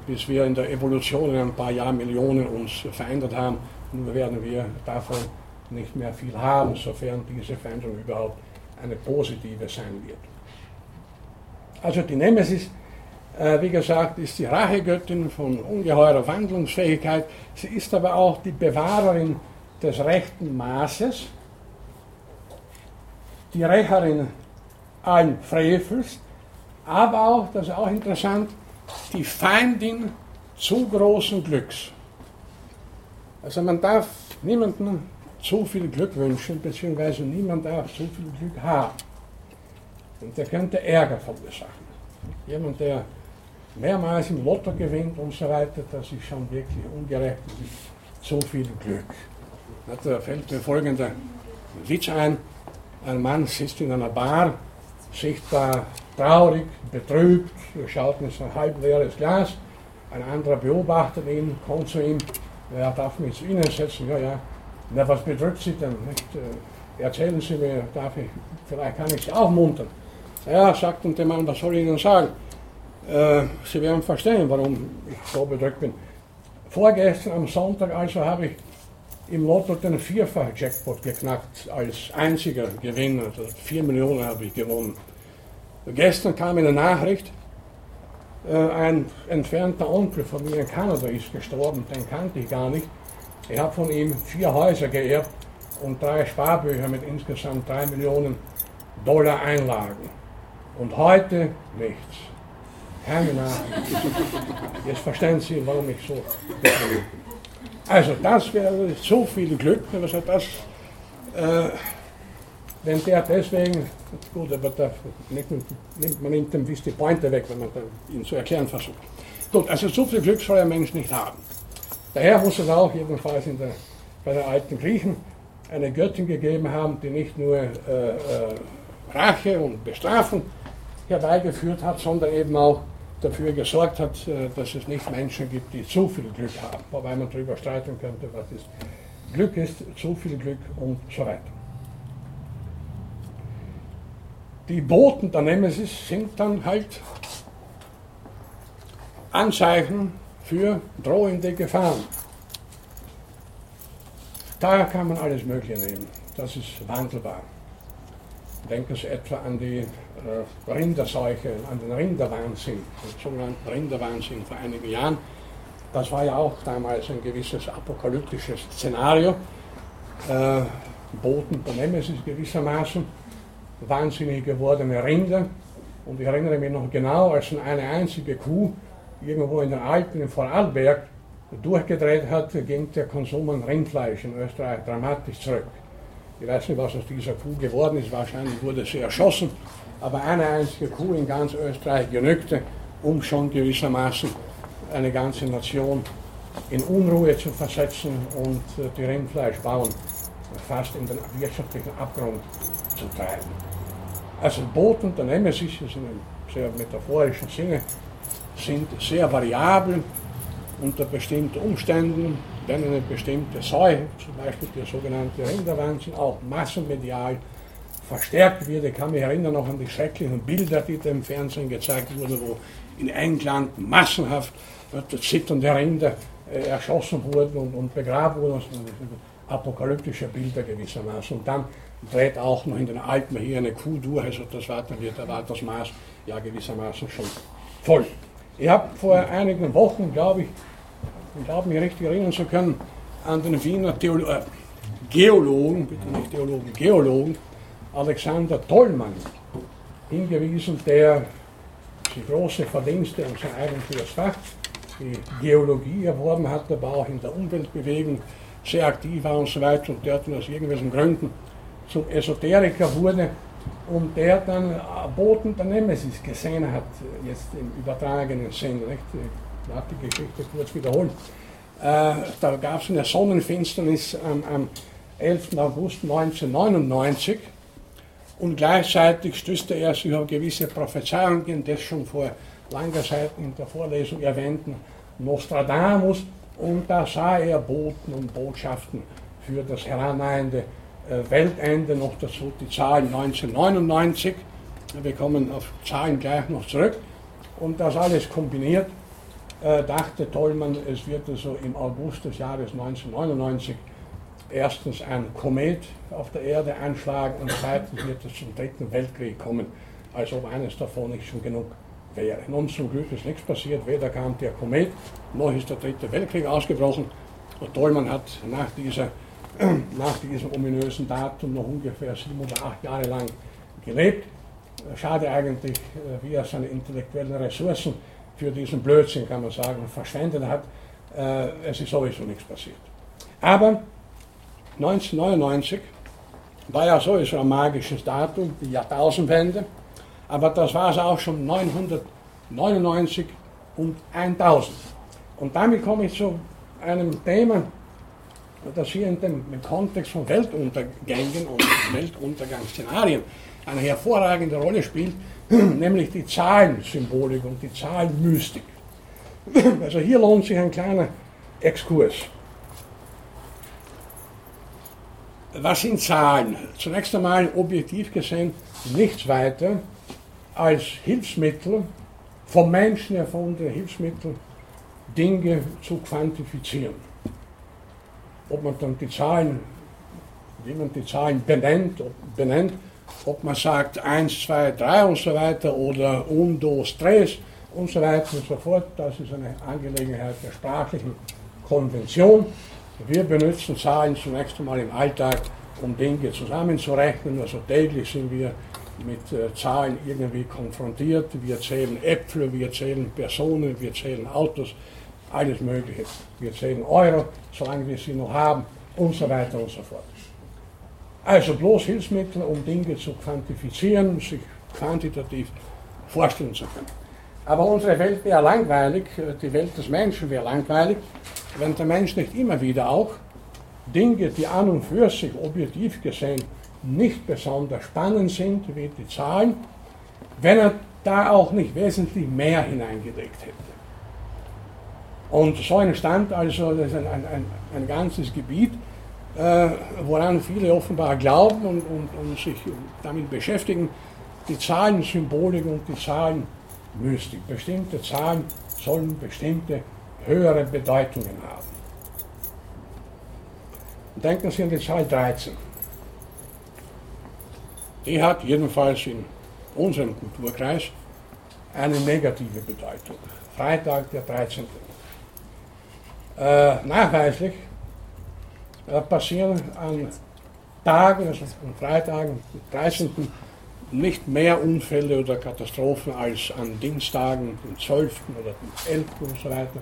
Speaker 1: bis wir in der Evolution in ein paar Jahrmillionen uns verändert haben. Nur werden wir davon nicht mehr viel haben, sofern diese Veränderung überhaupt eine positive sein wird. Also die Nemesis, wie gesagt, ist die Rachegöttin von ungeheurer Wandlungsfähigkeit. Sie ist aber auch die Bewahrerin des rechten Maßes, die Rächerin allen Frevels, aber auch, das ist auch interessant, die Feindin zu großen Glücks. Also man darf niemanden zu viel Glück wünschen, beziehungsweise niemand darf so viel Glück haben. Und der könnte Ärger verursachen. Jemand, der mehrmals im Lotto gewinnt und so weiter, das ist schon wirklich ungerecht mit so viel Glück. Da fällt mir folgender Witz ein. Ein Mann sitzt in einer Bar, sichtbar traurig, betrübt, schaut in sein halb leeres Glas. Ein anderer beobachtet ihn, kommt zu ihm, er darf mich zu Ihnen setzen, ja, ja, na, was bedrückt Sie denn? Nicht? Äh, erzählen Sie mir, darf ich, vielleicht kann ich Sie aufmuntern. Ja, sagt der Mann, was soll ich Ihnen sagen? Äh, Sie werden verstehen, warum ich so bedrückt bin. Vorgestern am Sonntag also habe ich im Lotto den Vierfach-Jackpot geknackt als einziger Gewinner. Also vier Millionen habe ich gewonnen. Gestern kam eine Nachricht, äh, ein entfernter Onkel von mir in Kanada ist gestorben, den kannte ich gar nicht. Ich habe von ihm vier Häuser geerbt und drei Sparbücher mit insgesamt drei Millionen Dollar Einlagen. Und heute nichts. Keine Nachricht. Jetzt verstehen Sie, warum ich so. Also das wäre so viel Glück, also das, äh, wenn der deswegen, gut, aber da nimmt, man nimmt dem die Pointe weg, wenn man ihn zu erklären versucht. Gut, also so viel Glück soll ein Mensch nicht haben. Daher muss es auch jedenfalls der, bei den alten Griechen eine Göttin gegeben haben, die nicht nur äh, äh, Rache und Bestrafung herbeigeführt hat, sondern eben auch dafür gesorgt hat, äh, dass es nicht Menschen gibt, die zu viel Glück haben, wobei man darüber streiten könnte, was ist Glück ist, zu viel Glück und so weiter. Die Boten der Nemesis sind dann halt Anzeichen für drohende Gefahren. Daher kann man alles Mögliche nehmen. Das ist wandelbar. Denken Sie etwa an die äh, Rinderseuche, an den Rinderwahnsinn, den sogenannten Rinderwahnsinn vor einigen Jahren. Das war ja auch damals ein gewisses apokalyptisches Szenario. Äh, Boten der Nemesis gewissermaßen, wahnsinnig gewordene Rinder. Und ich erinnere mich noch genau, als eine einzige Kuh irgendwo in den Alpen in Vorarlberg durchgedreht hat, ging der Konsum an Rindfleisch in Österreich dramatisch zurück. Ich weiß nicht, was aus dieser Kuh geworden ist, wahrscheinlich wurde sie erschossen, aber eine einzige Kuh in ganz Österreich genügte, um schon gewissermaßen eine ganze Nation in Unruhe zu versetzen und äh, die Rindfleischbauern fast in den wirtschaftlichen Abgrund zu treiben. Also Boten der Nemesis, ist in einem sehr metaphorischen Sinne, sind sehr variabel unter bestimmten Umständen, wenn eine bestimmte Seuche, zum Beispiel der sogenannte Rinderwahnsinn, auch massenmedial verstärkt wird. Ich kann mich erinnern noch an die schrecklichen Bilder, die da im Fernsehen gezeigt wurden, wo in England massenhaft zitternde Rinder äh, erschossen wurden und, und begraben wurden. Apokalyptische Bilder gewissermaßen. Und dann dreht auch noch in den Alpen hier eine Kuh durch, also das war dann wird, da war das Maß ja gewissermaßen schon voll. Ich habe vor einigen Wochen, glaube ich, ich glaube mich richtig erinnern zu können, an den Wiener Theolo äh, Geologen, bitte nicht Theologen, Geologen, Alexander Tollmann hingewiesen, der die große Verdienste und sein eigentliches Fach, die Geologie erworben hat, aber auch in der Umweltbewegung sehr aktiv war und so weiter und der aus irgendwelchen Gründen zum Esoteriker wurde und der dann Boten der Nemesis gesehen hat, jetzt im übertragenen Sinn. Nicht? Ich darf die Geschichte kurz wiederholen. Äh, da gab es eine Sonnenfinsternis am, am 11. August 1999 und gleichzeitig stößte er sich auf gewisse Prophezeiungen des schon vor langer Zeit in der Vorlesung erwähnten Nostradamus und da sah er Boten und Botschaften für das herannahende äh, Weltende, noch dazu die Zahlen 1999. Wir kommen auf Zahlen gleich noch zurück. Und das alles kombiniert, dachte Tollmann, es wird also im August des Jahres 1999 erstens ein Komet auf der Erde einschlagen und zweitens wird es zum dritten Weltkrieg kommen, als ob eines davon nicht schon genug wäre. Nun zum Glück ist nichts passiert, weder kam der Komet, noch ist der dritte Weltkrieg ausgebrochen. Und Tollmann hat nach dieser nach diesem ominösen Datum noch ungefähr sieben oder acht Jahre lang gelebt. Schade eigentlich, äh, wie er seine intellektuellen Ressourcen für diesen Blödsinn, kann man sagen, verschwendet hat. Äh, es ist sowieso nichts passiert. Aber 1999 war ja sowieso ein magisches Datum, die Jahrtausendwende, aber das war es auch schon 999 und 1000. Und damit komme ich zu einem Thema, das hier in dem, im Kontext von Weltuntergängen und Weltuntergangsszenarien eine hervorragende Rolle spielt, nämlich die Zahlensymbolik und die Zahlenmystik. Also hier lohnt sich ein kleiner Exkurs. Was sind Zahlen? Zunächst einmal objektiv gesehen nichts weiter als Hilfsmittel, vom Menschen erfundene Hilfsmittel, Dinge zu quantifizieren ob man dann die Zahlen, wie man die Zahlen benennt, benennt ob man sagt 1, 2, 3 und so weiter oder 1, 2, 3 und so weiter und so fort. Das ist eine Angelegenheit der sprachlichen Konvention. Wir benutzen Zahlen zunächst einmal im Alltag, um Dinge zusammenzurechnen. Also täglich sind wir mit äh, Zahlen irgendwie konfrontiert. Wir zählen Äpfel, wir zählen Personen, wir zählen Autos, alles Mögliche. Wir zählen Euro, solange wir sie noch haben und so weiter und so fort. Also bloß Hilfsmittel, um Dinge zu quantifizieren, sich quantitativ vorstellen zu können. Aber unsere Welt wäre langweilig, die Welt des Menschen wäre langweilig, wenn der Mensch nicht immer wieder auch Dinge, die an und für sich objektiv gesehen nicht besonders spannend sind, wie die Zahlen, wenn er da auch nicht wesentlich mehr hineingelegt hätte. Und so entstand also ein, ein, ein ganzes Gebiet, äh, woran viele offenbar glauben und, und, und, sich damit beschäftigen, die Zahlensymbolik und die Zahlenmystik. Bestimmte Zahlen sollen bestimmte höhere Bedeutungen haben. Denken Sie an die Zahl 13. Die hat jedenfalls in unserem Kulturkreis eine negative Bedeutung. Freitag der 13. Äh, nachweislich passieren an Tagen, also an Freitagen, 13. nicht mehr Unfälle oder Katastrophen als an Dienstagen, den 12. oder den 11. und so weiter.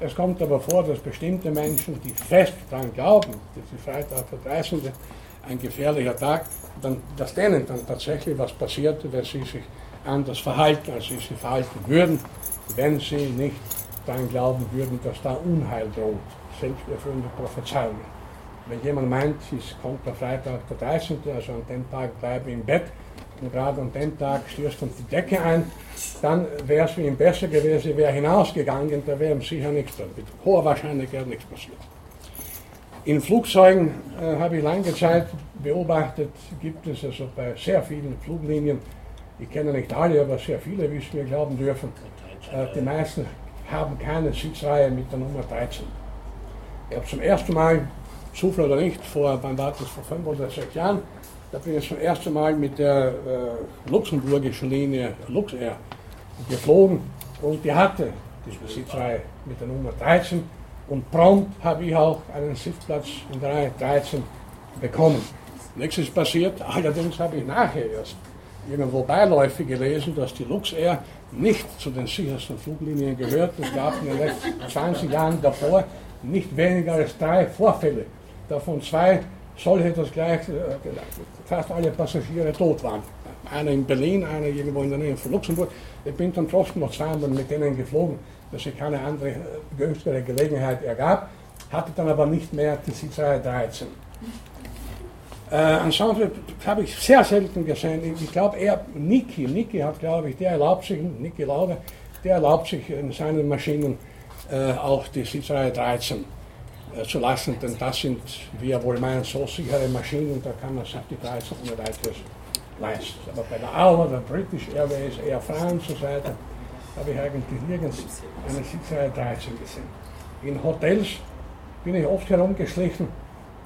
Speaker 1: Es kommt aber vor, dass bestimmte Menschen, die fest daran glauben, dass die Freitag der 13. ein gefährlicher Tag, dann, dass denen dann tatsächlich was passierte, dass sie sich anders verhalten, als sie sich verhalten würden, wenn sie nicht daran glauben würden, dass da Unheil droht. Selbsterfüllende Prophezeiungen. Wenn jemand meint, es kommt der Freitag der 13., also an dem Tag bleibe ich im Bett und gerade an dem Tag stürzt uns die Decke ein, dann wäre es für ihn besser gewesen, wäre hinausgegangen, da wäre ihm sicher nichts, mit hoher Wahrscheinlichkeit nichts passiert. In Flugzeugen äh, habe ich lange Zeit beobachtet, gibt es also bei sehr vielen Fluglinien, ich kenne nicht alle, aber sehr viele, wie es mir glauben dürfen, äh, die meisten haben keine Sitzreihe mit der Nummer 13. Ich habe zum ersten Mal, Zufall oder nicht, vor, wann war das, vor fünf oder sechs Jahren, da bin ich zum ersten Mal mit der äh, luxemburgischen Linie Luxair geflogen und die hatte diese Sitzreihe mit der Nummer 13 und prompt habe ich auch einen Sitzplatz in der Reihe 13 bekommen. Nichts ist passiert, allerdings habe ich nachher erst irgendwo beiläufig gelesen, dass die Luxair nicht zu den sichersten Fluglinien gehört. Es gab in den letzten 20 Jahren davor nicht weniger als drei Vorfälle, davon zwei solche, dass gleich äh, fast alle Passagiere tot waren. Einer in Berlin, einer irgendwo in der Nähe von Luxemburg. Ich bin dann trotzdem noch zweimal mit denen geflogen, dass sich keine andere äh, günstigere Gelegenheit ergab, hatte dann aber nicht mehr die Sitzreihe 13. Äh, ansonsten habe ich sehr selten gesehen, ich glaube eher Niki, Niki hat glaube ich, der erlaubt sich, Niki Laude, der erlaubt sich in seinen Maschinen äh, auch die Sitzreihe 13 äh, zu lassen, denn das sind, wie er wohl meint, so sichere Maschinen, da kann man sich die 13 ohne weiteres leisten. Aber bei der ALA, der British Airways, Air France und so weiter, habe ich eigentlich nirgends eine Sitzreihe 13 gesehen. In Hotels bin ich oft herumgeschlichen,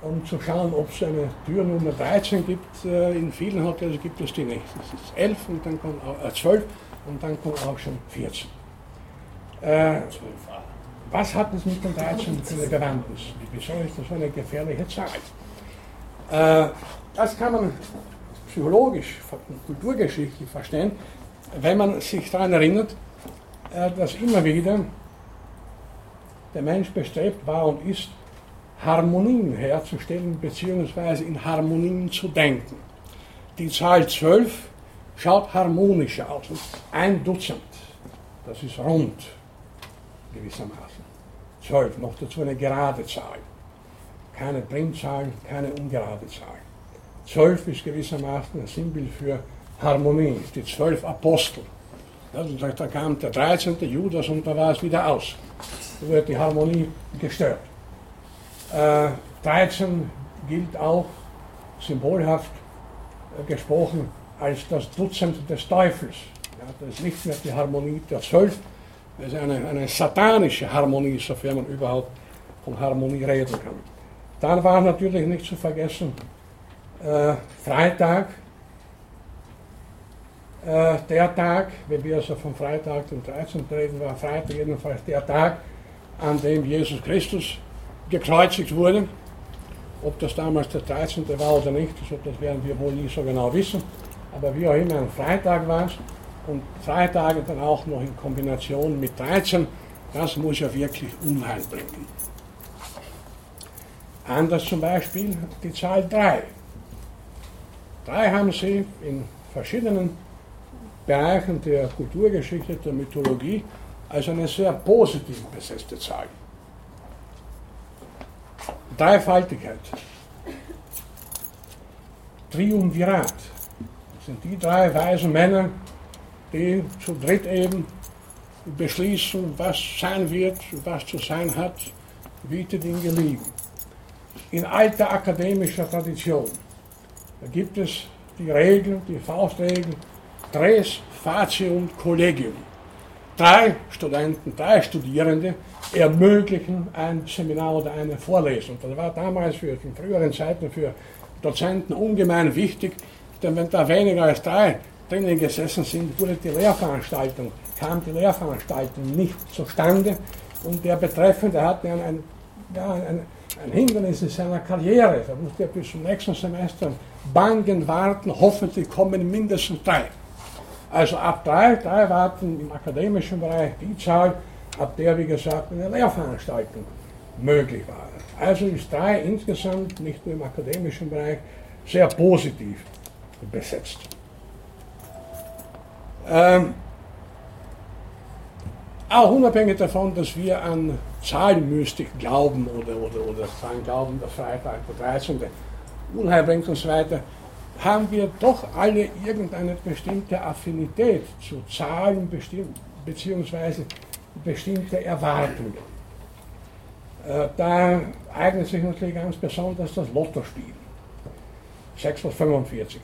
Speaker 1: um zu schauen, ob es eine Tür Nummer 13 gibt. Äh, in vielen Hotels gibt es die nicht. Es ist 11 und dann kommt äh, 12 und dann kommt auch schon 14. Äh, was hat es mit den 13 für eine Bewandtnis? Wieso ist das eine gefährliche Zahl? Äh, das kann man psychologisch, kulturgeschichtlich verstehen, wenn man sich daran erinnert, äh, dass immer wieder der Mensch bestrebt war und ist, Harmonien herzustellen bzw. in Harmonien zu denken. Die Zahl 12 schaut harmonisch aus. Ein Dutzend, das ist rund gewissermaßen. 12, noch dazu eine gerade Zahl. Keine Primzahl, keine ungerade Zahl. 12 ist gewissermaßen ein Sinnbild für Harmonie, die zwölf Apostel. Da kam der 13. Judas und da war es wieder aus. Da wird die Harmonie gestört. Äh, 13 gilt auch symbolhaft äh, gesprochen als das Dutzend des Teufels. Ja, das ist nicht mehr die Harmonie der Zwölf, das ist eine satanische Harmonie, sofern man überhaupt von Harmonie reden kann. Dann war natürlich nicht zu vergessen äh, Freitag, äh, der Tag, wenn wir also vom Freitag zum 13. reden, war Freitag jedenfalls der Tag, an dem Jesus Christus gekreuzigt wurde. Ob das damals der 13. war oder nicht, das werden wir wohl nie so genau wissen. Aber wie auch immer, ein Freitag war es. Und Freitage dann auch noch in Kombination mit 13, das muss ja wirklich Unheil bringen. Anders zum Beispiel die Zahl 3. 3 haben sie in verschiedenen Bereichen der Kulturgeschichte, der Mythologie als eine sehr positiv besetzte Zahl. Dreifaltigkeit. Triumvirat. Das sind die drei weisen Männer, die zu dritt eben beschließen, was sein wird, was zu sein hat, wie die Dinge. In alter akademischer Tradition gibt es die Regel, die Faustregel, Tres Facium Collegium. Drei Studenten, drei Studierende ermöglichen ein Seminar oder eine Vorlesung. Das war damals für in früheren Zeiten für Dozenten ungemein wichtig, denn wenn da weniger als drei drinnen gesessen sind, wurde die Lehrveranstaltung, kam die Lehrveranstaltung nicht zustande und der Betreffende hatte ein, ein, ja, ein, ein Hindernis in seiner Karriere. Da musste er bis zum nächsten Semester bangen, warten, hoffentlich kommen mindestens drei. Also ab drei, drei warten im akademischen Bereich die Zahl, ab der, wie gesagt, eine Lehrveranstaltung möglich war. Also ist drei insgesamt, nicht nur im akademischen Bereich, sehr positiv besetzt. Ähm, auch unabhängig davon, dass wir an Zahlenmystik glauben oder, oder, oder daran glauben, der Freitag der 13. Unheil bringt und so weiter, haben wir doch alle irgendeine bestimmte Affinität zu Zahlen beziehungsweise bestimmte Erwartungen. Äh, da eignet sich natürlich ganz besonders das Lottospiel. 6 plus 45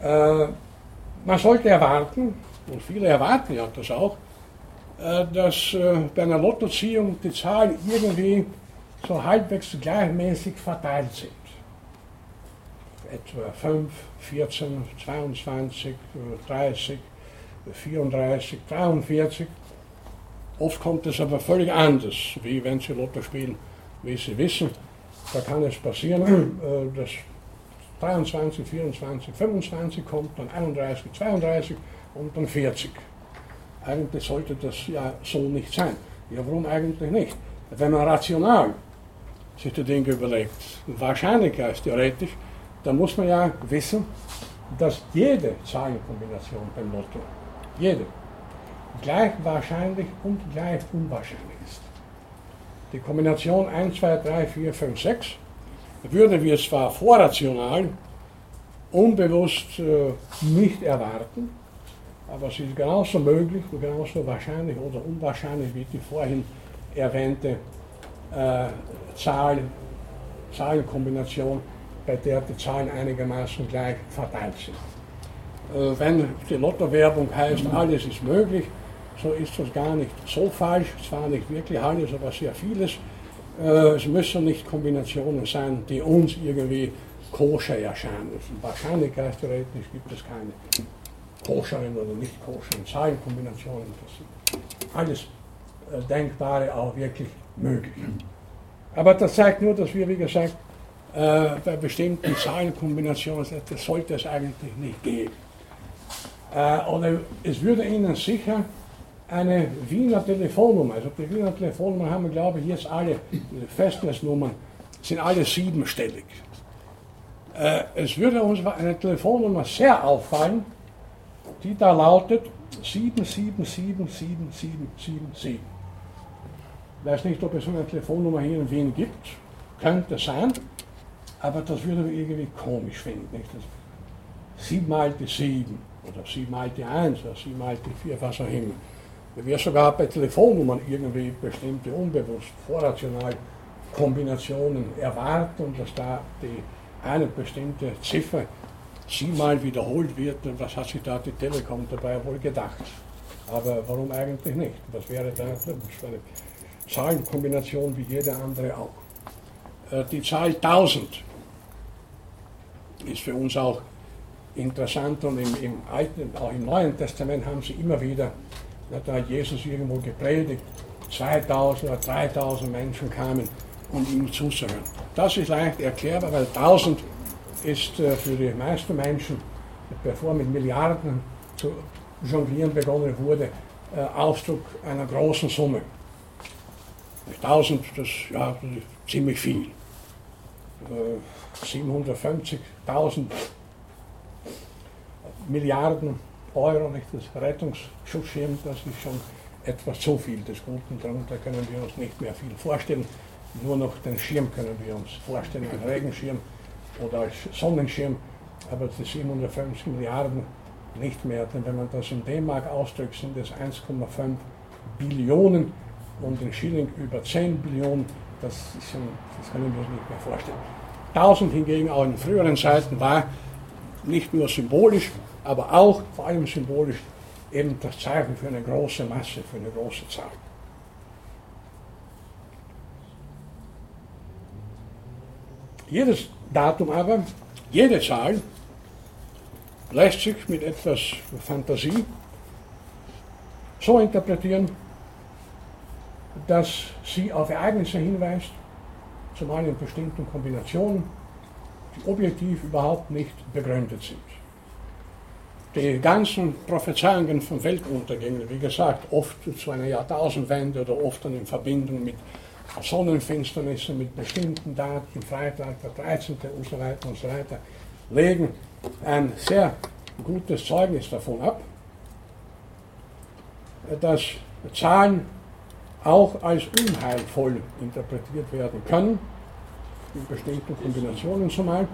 Speaker 1: etwa. Äh, man sollte erwarten, und viele erwarten ja das auch, äh, dass bei einer Lottoziehung die Zahlen irgendwie so halbwegs gleichmäßig verteilt sind. Etwa 5, 14, 22, 30, 34, 43. Oft kommt es aber völlig anders, wie wenn Sie Lotto spielen, wie Sie wissen. Da kann es passieren, äh, dass 23, 24, 25 kommt, dann 31, 32 und dann 40. Eigentlich sollte das ja so nicht sein. Ja, warum eigentlich nicht? Wenn man rational sich die Dinge überlegt, wahrscheinlichkeitstheoretisch, dann muss man ja wissen, dass jede Zahlenkombination beim Lotto, jede, gleich wahrscheinlich und gleich unwahrscheinlich ist. Die Kombination 1, 2, 3, 4, 5, 6 würden wir zwar vorrational unbewusst äh, nicht erwarten, aber es ist genauso möglich und genauso wahrscheinlich oder unwahrscheinlich wie die vorhin erwähnte äh, Zahl, Zahlenkombination, bei der die Zahlen einigermaßen gleich verteilt sind. Äh, wenn die Lottowerbung heißt, alles ist möglich, so ist das gar nicht so falsch, zwar nicht wirklich alles, aber sehr vieles. Äh, es müssen nicht Kombinationen sein, die uns irgendwie koscher erscheinen. Wahrscheinlichkeitstheoretisch gibt es keine koscheren oder nicht koscheren Zahlenkombinationen. Das ist alles äh, Denkbare auch wirklich möglich. Aber das zeigt nur, dass wir, wie gesagt, äh, bei bestimmten Zahlenkombinationen, das sollte es eigentlich nicht geben. oder es würde Ihnen sicher eine Wiener Telefonnummer. Also die Wiener Telefonnummer haben wir, glaube ich, jetzt alle, Festnetznummern sind alle siebenstellig. Äh, es würde uns eine Telefonnummer sehr auffallen, die da lautet 7777777. Ich weiß nicht, ob es so eine Telefonnummer hier in Wien gibt. Könnte sein, aber das würde ich irgendwie komisch finden. Nicht? Das 7 mal die 7 oder 7 mal die 1 oder 7 mal die 4, was auch immer wir sogar bei Telefonnummern irgendwie bestimmte unbewusst vorrational Kombinationen erwarten und dass da die eine bestimmte Ziffer siebenmal wiederholt wird, was hat sich da die Telekom dabei wohl gedacht? Aber warum eigentlich nicht? Was wäre da wäre eine Zahlenkombination wie jede andere auch. Äh, die Zahl 1000 ist für uns auch interessant und im, im Alten, auch im Neuen Testament haben sie immer wieder da hat Jesus irgendwo gepredigt, 2000 oder 3000 Menschen kamen, um ihm zuzuhören. Das ist leicht erklärbar, weil 1000 ist äh, für die meisten Menschen, bevor mit Milliarden zu jonglieren begonnen wurde, äh, Ausdruck einer großen Summe. 1000, das, ja, das ist ziemlich viel. 750.000 äh, Milliarden Euro, nicht das Rettungsschutzschirm, das ist schon etwas zu viel des Guten. Darunter können wir uns nicht mehr viel vorstellen. Nur noch den Schirm können wir uns vorstellen, als Regenschirm oder als Sonnenschirm. Aber die 750 Milliarden nicht mehr, denn wenn man das in D-Mark ausdrückt, sind es 1,5 Billionen und in Schilling über 10 Billionen. Das, ist das können wir uns nicht mehr vorstellen. 1000 hingegen auch in früheren Zeiten war nicht nur symbolisch, aber auch vor allem symbolisch eben das Zeichen für eine große Masse, für eine große Zahl. Jedes Datum aber, jede Zahl lässt sich mit etwas Fantasie so interpretieren, dass sie auf Ereignisse hinweist, zumal in bestimmten Kombinationen, die objektiv überhaupt nicht begründet sind. Die ganzen Prophezeiungen von Weltuntergängen, wie gesagt, oft zu einer Jahrtausendwende oder oft dann in Verbindung mit Sonnenfinsternissen, mit bestimmten Daten, Freitag der 13. und so weiter und so weiter, legen ein sehr gutes Zeugnis davon ab, dass Zahlen auch als unheilvoll interpretiert werden können, in bestimmten Kombinationen zumal,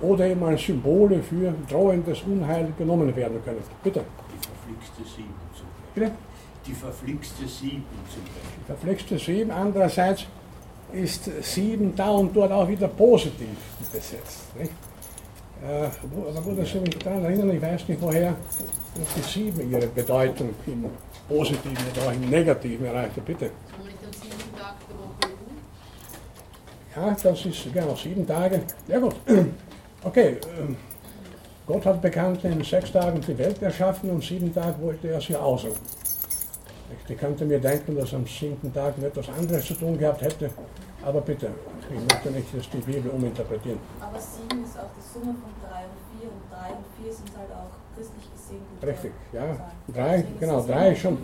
Speaker 1: oder eben als Symbole für drohendes Unheil genommen werden können. Bitte.
Speaker 2: Die verflixte Sieben zum Beispiel.
Speaker 1: Bitte?
Speaker 2: Die verflixte Sieben zum Beispiel.
Speaker 1: Die verflixte Sieben. Andererseits ist Sieben da und dort auch wieder positiv besetzt. Nicht? Äh, gut, dass Sie mich daran erinnern, ich weiß nicht, woher die Sieben ihre Bedeutung im Positiven oder auch im Negativen erreicht. Bitte. Ja, das ist genau sieben Tage. Ja gut. Okay. ähm, Gott hat bekannt in sechs Tagen die Welt erschaffen und sieben Tage wollte er sie ausruhen. Ich könnte mir denken, dass am siebten Tag etwas anderes zu tun gehabt hätte, aber bitte, ich möchte nicht dass die Bibel uminterpretieren.
Speaker 3: Aber sieben ist auch die Summe von drei und vier und drei und vier sind halt auch christlich gesehen
Speaker 1: Richtig, ja. Drei, genau, drei ist schon.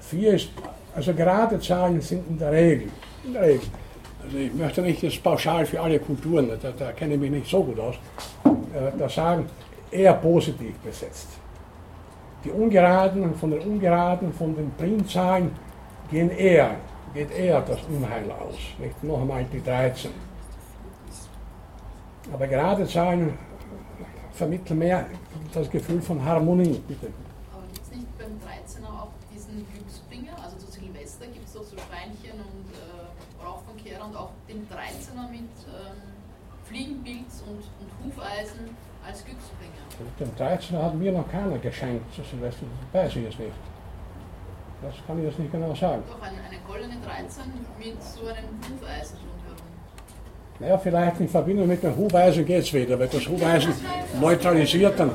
Speaker 1: Vier ist, also gerade Zahlen sind in der Regel, in der Regel. Also ich möchte nicht das pauschal für alle Kulturen, da, da kenne ich mich nicht so gut aus, äh, da sagen, eher positiv besetzt. Die Ungeraden, von den Ungeraden, von den Primzahlen gehen eher, geht eher das Unheil aus. Nicht noch einmal die 13. Aber gerade Zahlen vermitteln mehr das Gefühl von Harmonie, bitte.
Speaker 4: Aber gibt es nicht beim 13er auch diesen Glücksbringer? Also zu Silvester gibt es doch so Schweinchen und und auch den 13er mit ähm, Fliegenpilz und, und Hufeisen als Glücksbringer.
Speaker 1: Den 13 hat mir noch keiner geschenkt zu Silvester, das weiß ich jetzt nicht. Das kann ich jetzt nicht genau sagen.
Speaker 4: Doch eine, eine goldene 13 mit so einem Hufeisen rundherum.
Speaker 1: Naja, vielleicht in Verbindung mit dem Hufeisen geht es wieder, weil das Hufeisen neutralisiert dann,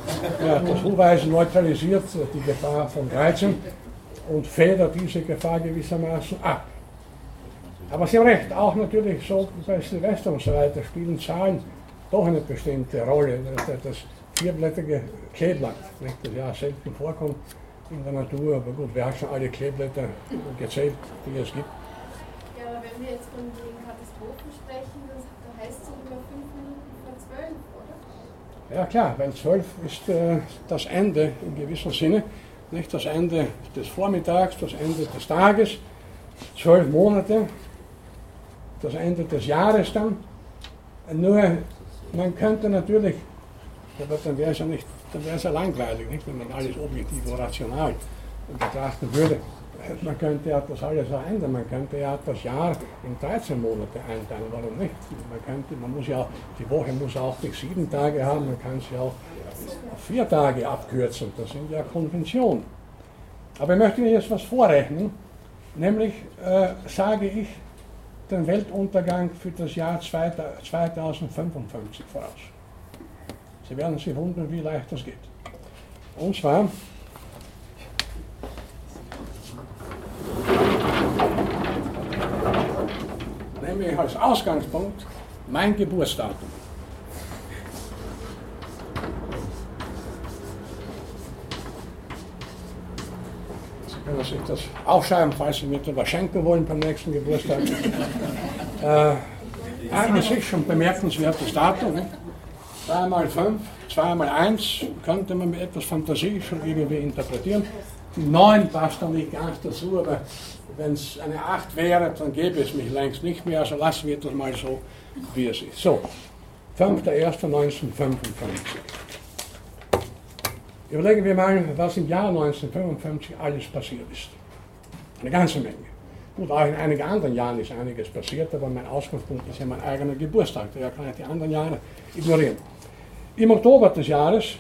Speaker 1: ja, das Hufeisen neutralisiert die Gefahr von 13 und federt diese Gefahr gewissermaßen ab. Aber Sie haben recht, auch natürlich so bei Silvester und so weiter spielen Zahlen doch eine bestimmte Rolle. Das, vierblättrige Kleeblatt, das ja selten vorkommt in der Natur, aber gut, wir haben schon alle Kleeblätter gezählt, die es gibt.
Speaker 5: Ja, aber wenn wir jetzt von den Katastrophen sprechen, das, da heißt es immer fünf Minuten vor zwölf, oder?
Speaker 1: Ja klar, weil zwölf ist äh, das Ende in gewissem Sinne, nicht das Ende des Vormittags, das Ende des Tages, zwölf Monate, das Ende des Jahres dann. Nur man könnte natürlich, aber dann wäre es ja nicht, dann wäre es ja langweilig, nicht, wenn man alles objektiv und rational betrachten würde. Man könnte ja das alles auch ändern, man könnte ja das Jahr in 13 Monate einteilen, warum nicht? Man, könnte, man muss ja, die Woche muss auch nicht sieben Tage haben, man kann sie auch auf vier Tage abkürzen, das sind ja Konventionen. Aber ich möchte Ihnen jetzt was vorrechnen, nämlich äh, sage ich den Weltuntergang für das Jahr 2055 voraus. Sie werden sich wundern, wie leicht das geht. Und zwar nehme ich als Ausgangspunkt mein Geburtsdatum. Können sich das aufschreiben, falls Sie mir etwas schenken wollen beim nächsten Geburtstag. äh, an sich schon bemerkenswertes Datum. Ne? 2 mal 5, 2 mal 1 könnte man mit etwas Fantasie schon irgendwie interpretieren. Die 9 passt dann nicht ganz dazu, aber wenn es eine 8 wäre, dann gäbe es mich längst nicht mehr. Also lassen wir das mal so, wie es ist. So, 5.1.1955. Überlegen wir mal, was im Jahr 1955 alles passiert ist. Eine ganze Menge. Gut, auch in einigen anderen Jahren ist einiges passiert, aber mein Ausgangspunkt ist ja mein eigener Geburtstag. Da kann ich die anderen Jahre ignorieren. Im Oktober des Jahres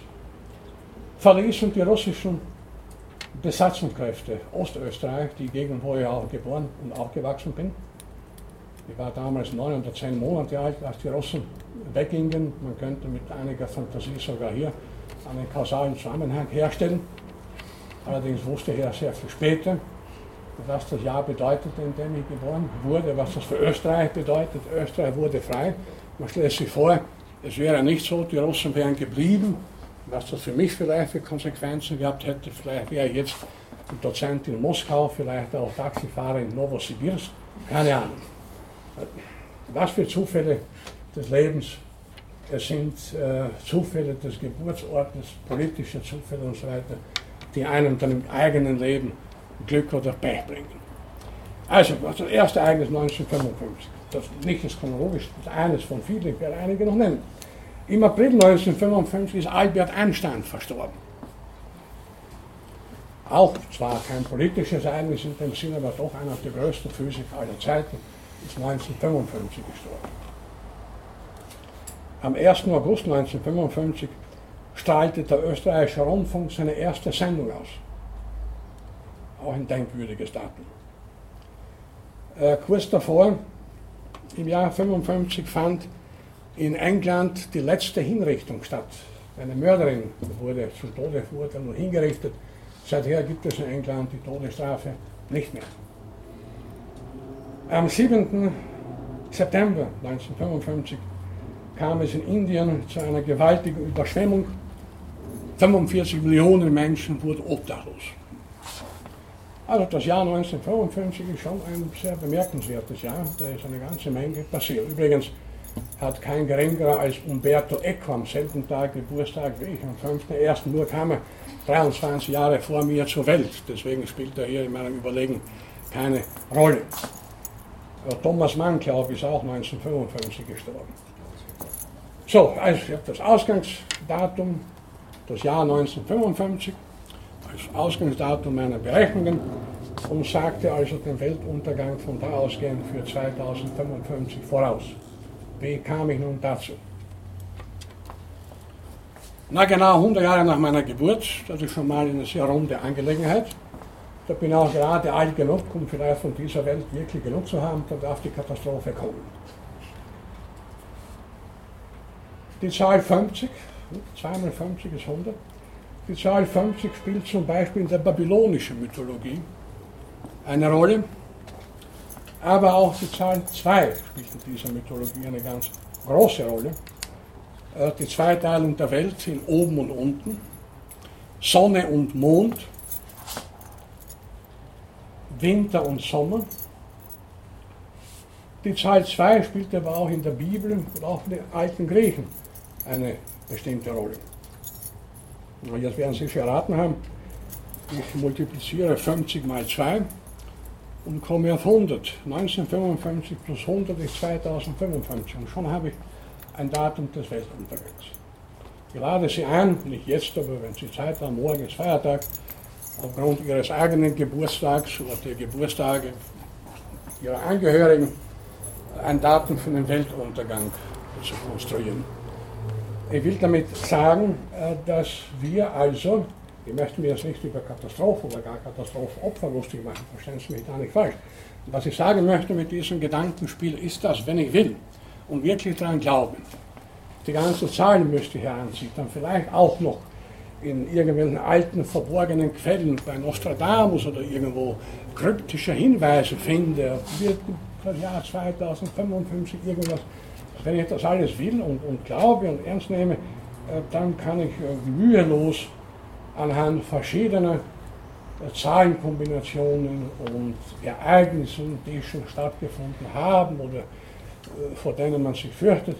Speaker 1: verließen die russischen Besatzungskräfte Ostösterreich, die Gegend, wo ich auch geboren und aufgewachsen bin. Ich war damals neun oder zehn Monate alt, als die Russen weggingen. Man könnte mit einiger Fantasie sogar hier einen kausalen Zusammenhang herstellen. Allerdings wusste ich ja sehr viel später, was das Jahr bedeutete, in dem ich geboren wurde, was das für Österreich bedeutet. Österreich wurde frei. Man stellt sich vor, es wäre nicht so, die Russen wären geblieben, was das für mich vielleicht für Konsequenzen gehabt hätte. Vielleicht wäre ich jetzt Dozent in Moskau, vielleicht auch Taxifahrer in Novosibirsk, keine Ahnung. Was für Zufälle des Lebens es sind äh, Zufälle des Geburtsortes, politische Zufälle und so weiter, die einem dann im eigenen Leben Glück oder Pech bringen. Also, das erste Ereignis 1955. Das nicht ist chronologisch, das eines von vielen, ich werde einige noch nennen. Im April 1955 ist Albert Einstein verstorben. Auch zwar kein politisches Ereignis in dem Sinne, aber doch einer der größten Physiker aller Zeiten, ist 1955 gestorben. Am 1. August 1955 strahlte der österreichische Rundfunk seine erste Sendung aus. Auch ein denkwürdiges Datum. Äh, kurz davor, im Jahr 1955, fand in England die letzte Hinrichtung statt. Eine Mörderin wurde zum Tode verurteilt und hingerichtet. Seither gibt es in England die Todesstrafe nicht mehr. Am 7. September 1955 kam es in Indien zu einer gewaltigen Überschwemmung. 45 Millionen Menschen wurden obdachlos. Also das Jahr 1955 ist schon ein sehr bemerkenswertes Jahr. Da ist eine ganze Menge passiert. Übrigens hat kein geringerer als Umberto Eco am selben Tag Geburtstag wie ich, am 5.1. Nur kam er 23 Jahre vor mir zur Welt. Deswegen spielt er hier in meinem Überlegen keine Rolle. Thomas Mann, glaube ich, ist auch 1955 gestorben. So, also ich habe das Ausgangsdatum, das Jahr 1955, als Ausgangsdatum meiner Berechnungen und sagte also den Weltuntergang von da ausgehend für 2055 voraus. Wie kam ich nun dazu? Na genau 100 Jahre nach meiner Geburt, das ist schon mal eine sehr runde Angelegenheit. Da bin ich auch gerade alt genug, um vielleicht von dieser Welt wirklich genug zu haben, da darf die Katastrophe kommen. Die Zahl 50, 2 mal 50 ist 100, die Zahl 50 spielt zum Beispiel in der babylonischen Mythologie eine Rolle, aber auch die Zahl 2 spielt in dieser Mythologie eine ganz große Rolle. Äh, die Zweiteilung der Welt in oben und unten, Sonne und Mond, Winter und Sommer. Die Zahl 2 spielt aber auch in der Bibel und auch in den alten Griechen eine bestimmte Rolle. Und jetzt werden Sie schon erraten haben, ich multipliziere 50 mal 2 und komme auf 100. 1955 plus 100 ist 2055 und schon habe ich ein Datum des Weltuntergangs. Ich lade Sie ein, nicht jetzt, aber wenn Sie Zeit haben, morgen ist Feiertag, aufgrund Ihres eigenen Geburtstags oder der Geburtstage Ihrer Angehörigen ein Datum für den Weltuntergang zu konstruieren. Ich will damit sagen, äh, dass wir also, ich möchte mir jetzt nicht über Katastrophen oder gar Katastrophenopfer lustig machen, verstehen Sie mich da nicht falsch. Was ich sagen möchte mit diesem Gedankenspiel ist, dass, wenn ich will und wirklich daran glaube, die ganze Zahlen müsste heranziehen, dann vielleicht auch noch in irgendwelchen alten verborgenen Quellen bei Nostradamus oder irgendwo kryptische Hinweise finde, wird das Jahr 2055 irgendwas wenn ich das alles will und, und glaube und ernst nehme, äh, dann kann ich äh, mühelos anhand verschiedener äh, Zahlenkombinationen und Ereignissen, die schon stattgefunden haben oder vor denen man sich fürchtet,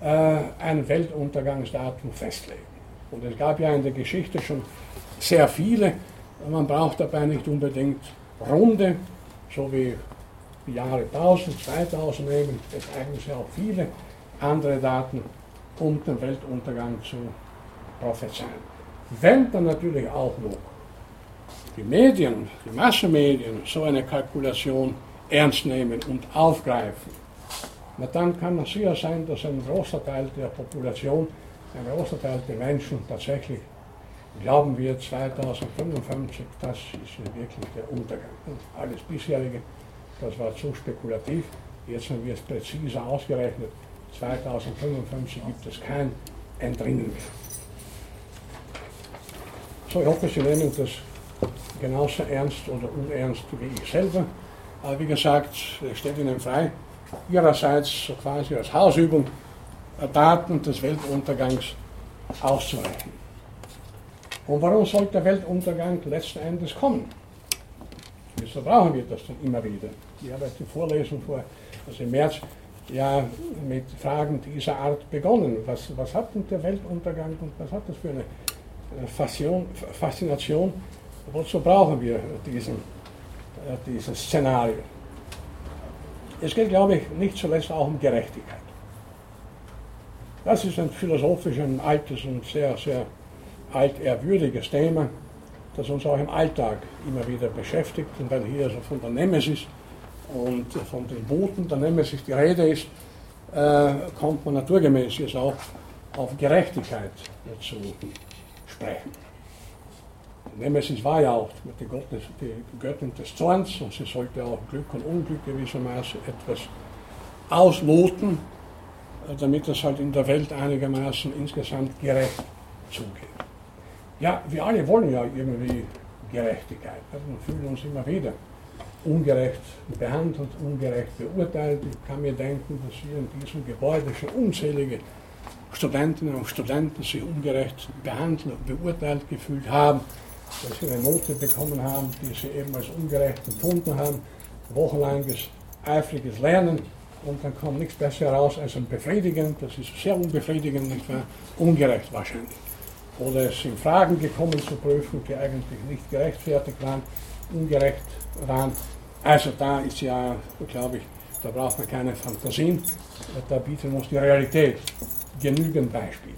Speaker 1: ein Weltuntergangsdatum festlegen. Und es gab ja in der Geschichte schon sehr viele. Man braucht dabei nicht unbedingt runde, so wie Jahre 1000, 2000 nehmen, es eigentlich auch viele andere Daten, um den Weltuntergang zu prophezeien. Wenn dann natürlich auch noch die Medien, die Massenmedien so eine Kalkulation ernst nehmen und aufgreifen, na dann kann es sicher sein, dass ein großer Teil der Population, ein großer Teil der Menschen tatsächlich glauben wir 2055, das ist wirklich der Untergang. Alles bisherige, das war zu spekulativ. Jetzt haben wir es präzise ausgerechnet. 2055 gibt es kein Entrinnen mehr. So, ich hoffe, Sie nehmen das genauso ernst oder unernst wie ich selber. Aber wie gesagt, es steht Ihnen frei, Ihrerseits so quasi als Hausübung Daten des Weltuntergangs auszureichen. Und warum sollte der Weltuntergang letzten Endes kommen? Wieso brauchen wir das dann immer wieder? Ich habe die Vorlesung vor, also im März, ja mit Fragen dieser Art begonnen. Was, was hat denn der Weltuntergang und was hat das für eine Faszion, Faszination? Wozu brauchen wir diesen, äh, dieses Szenario? Es geht, glaube ich, nicht zuletzt auch um Gerechtigkeit. Das ist ein philosophisch ein altes und sehr, sehr altehrwürdiges Thema, das uns auch im Alltag immer wieder beschäftigt. Und weil hier so von der Nemesis und von den Boten der Nemesis die Rede ist, äh, kommt man naturgemäß jetzt auch auf Gerechtigkeit zu sprechen. Nemesis war ja auch die, Gottes, die Göttin des Zorns und sie sollte auch Glück und Unglück gewissermaßen etwas ausloten, damit es halt in der Welt einigermaßen insgesamt gerecht zugeht. Ja, wir alle wollen ja irgendwie Gerechtigkeit. Also wir fühlen uns immer wieder ungerecht behandelt, ungerecht beurteilt. Ich kann mir denken, dass hier in diesem Gebäude schon unzählige Studentinnen und Studenten sich ungerecht behandelt und beurteilt gefühlt haben, dass sie eine Note bekommen haben, die sie eben als ungerecht empfunden haben, wochenlanges, eifriges Lernen und dann kommt nichts besser heraus als ein befriedigend, das ist sehr unbefriedigend, nicht wahr? Ungerecht wahrscheinlich oder es sind Fragen gekommen zu prüfen, die eigentlich nicht gerechtfertigt waren, ungerecht waren. Also da ist ja, glaube ich, da braucht man keine Fantasien, da bietet uns die Realität genügend Beispiele.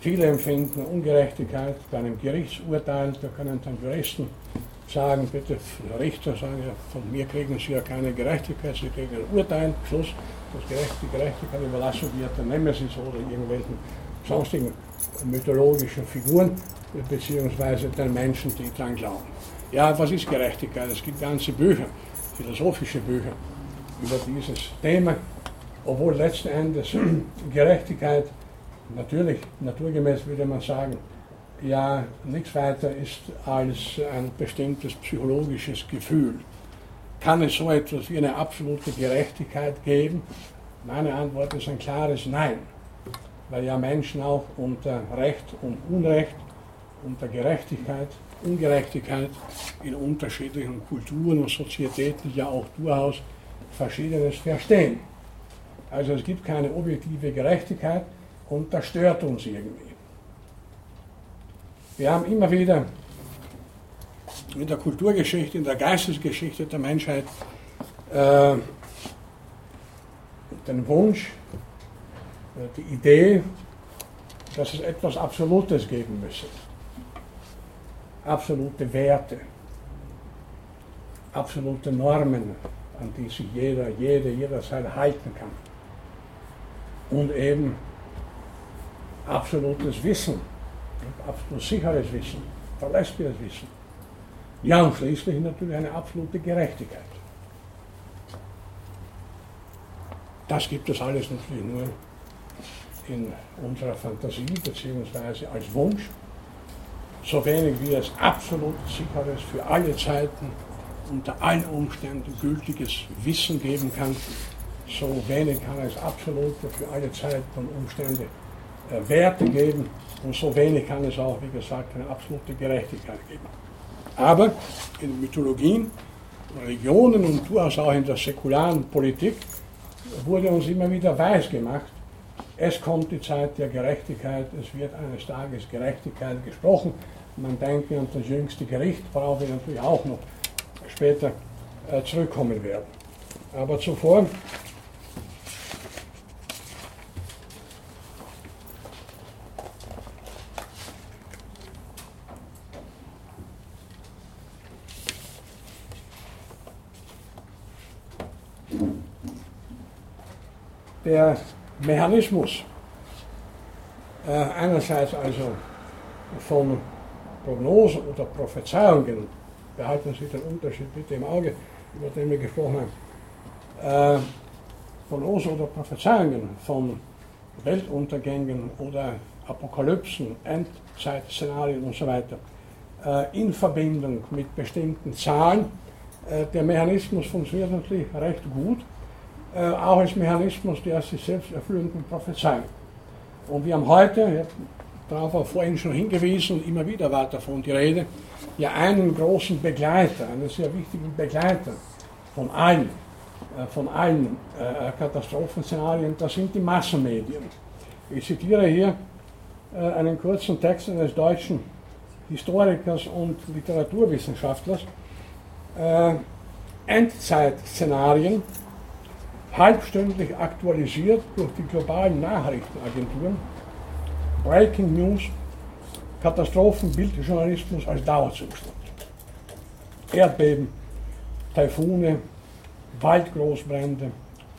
Speaker 1: Viele empfinden Ungerechtigkeit bei einem Gerichtsurteil, da können dann Juristen sagen, bitte Richter sagen, von mir kriegen Sie ja keine Gerechtigkeit, Sie kriegen ein Urteil, Schluss, das Gerecht, die Gerechtigkeit überlassen wird der Nemesis oder irgendwelchen sonstigen mythologischen Figuren beziehungsweise den Menschen, die daran glauben. Ja, was ist Gerechtigkeit? Es gibt ganze Bücher, philosophische Bücher über dieses Thema, obwohl letzten Endes Gerechtigkeit natürlich, naturgemäß würde man sagen, ja, nichts weiter ist als ein bestimmtes psychologisches Gefühl. Kann es so etwas wie eine absolute Gerechtigkeit geben? Meine Antwort ist ein klares Nein weil ja Menschen auch unter Recht und Unrecht, unter Gerechtigkeit, Ungerechtigkeit in unterschiedlichen Kulturen und Sozietäten ja auch durchaus Verschiedenes verstehen. Also es gibt keine objektive Gerechtigkeit und das stört uns irgendwie. Wir haben immer wieder in der Kulturgeschichte, in der Geistesgeschichte der Menschheit äh, den Wunsch, die Idee, dass es etwas Absolutes geben müsse. Absolute Werte, absolute Normen, an die sich jeder, jede, jederzeit halten kann. Und eben absolutes Wissen, absolut sicheres Wissen, verlässliches Wissen. Ja, und schließlich natürlich eine absolute Gerechtigkeit. Das gibt es alles natürlich nur in unserer Fantasie bzw. als Wunsch, so wenig wie es absolut sicheres für alle Zeiten unter allen Umständen gültiges Wissen geben kann, so wenig kann es absolute für alle Zeiten und Umstände äh, Werte geben und so wenig kann es auch, wie gesagt, eine absolute Gerechtigkeit geben. Aber in Mythologien, Religionen und durchaus auch in der säkularen Politik wurde uns immer wieder weiß gemacht, es kommt die Zeit der Gerechtigkeit, es wird eines Tages Gerechtigkeit gesprochen. Man denke an das jüngste Gericht, worauf wir natürlich auch noch später äh, zurückkommen werden. Aber zuvor der Mechanismus äh, einerseits also von Prognosen oder Prophezeiungen, behalten Sie den Unterschied bitte im Auge, über den wir gesprochen haben, äh, Prognosen oder Prophezeiungen von Weltuntergängen oder Apokalypsen, Endzeitszenarien und so weiter. Äh, in Verbindung mit bestimmten Zahlen. Der Mechanismus funktioniert natürlich recht gut, äh, auch als Mechanismus der sich selbst erfüllenden Prophezeiung. Und wir haben heute, darauf auch vorhin schon hingewiesen, immer wieder war davon die Rede, ja einen großen Begleiter, einen sehr wichtigen Begleiter von allen, äh, von allen äh, Katastrophenszenarien, das sind die Massenmedien. Ich zitiere hier äh, einen kurzen Text eines deutschen Historikers und Literaturwissenschaftlers. Endzeitszenarien, halbstündlich aktualisiert durch die globalen Nachrichtenagenturen, Breaking News, Katastrophenbildjournalismus als Dauerzustand. Erdbeben, Taifune, Waldgroßbrände,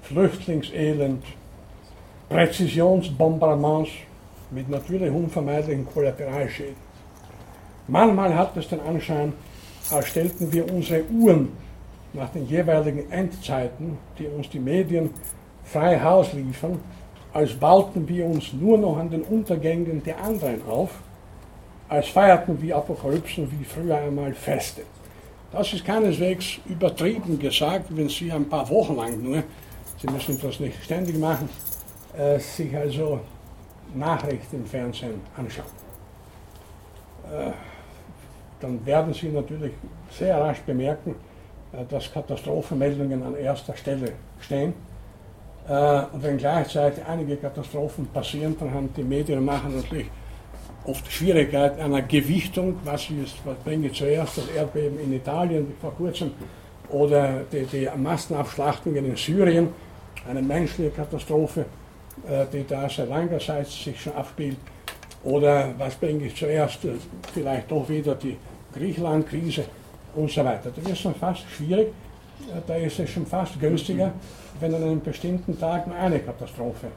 Speaker 1: Flüchtlingselend, Präzisionsbombardements mit natürlich unvermeidlichen Kollateralschäden. Manchmal hat es den Anschein, als stellten wir unsere Uhren nach den jeweiligen Endzeiten, die uns die Medien frei Haus liefern, als bauten wir uns nur noch an den Untergängen der anderen auf, als feierten wir Apokalypsen wie früher einmal Feste. Das ist keineswegs übertrieben gesagt, wenn Sie ein paar Wochen lang nur, Sie müssen das nicht ständig machen, äh, sich also Nachrichten im Fernsehen anschauen. Äh, dann werden Sie natürlich sehr rasch bemerken, dass Katastrophenmeldungen an erster Stelle stehen. Äh, und wenn gleichzeitig einige Katastrophen passieren, dann haben die Medien machen natürlich oft Schwierigkeit einer Gewichtung, was, ist, was bringe ich zuerst, das Erdbeben in Italien vor kurzem oder die, die Massenabschlachtungen in Syrien, eine menschliche Katastrophe, äh, die da seit langer Zeit sich schon abspielt, oder was bringe ich zuerst, vielleicht doch wieder die Griechenland-Krise und so weiter. Das ist schon fast schwierig. Da ist es schon fast günstiger, wenn an einem bestimmten Tag nur eine Katastrophe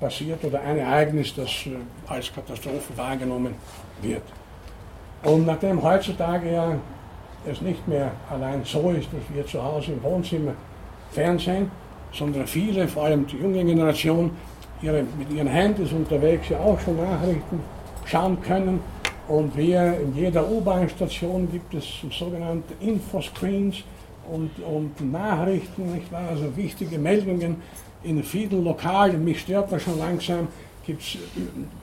Speaker 1: passiert oder ein Ereignis, das äh, als Katastrophe wahrgenommen wird. Und nachdem heutzutage ja es nicht mehr allein so ist, dass wir zu Hause im Wohnzimmer Fernsehen, sondern viele, vor allem die junge Generation, ihre, mit ihren Handys unterwegs ja auch schon Nachrichten schauen können, und wir in jeder U-Bahn-Station gibt es sogenannte Infoscreens und, und Nachrichten, nicht wahr? also wichtige Meldungen in vielen Lokalen. Mich stört das schon langsam. Gibt es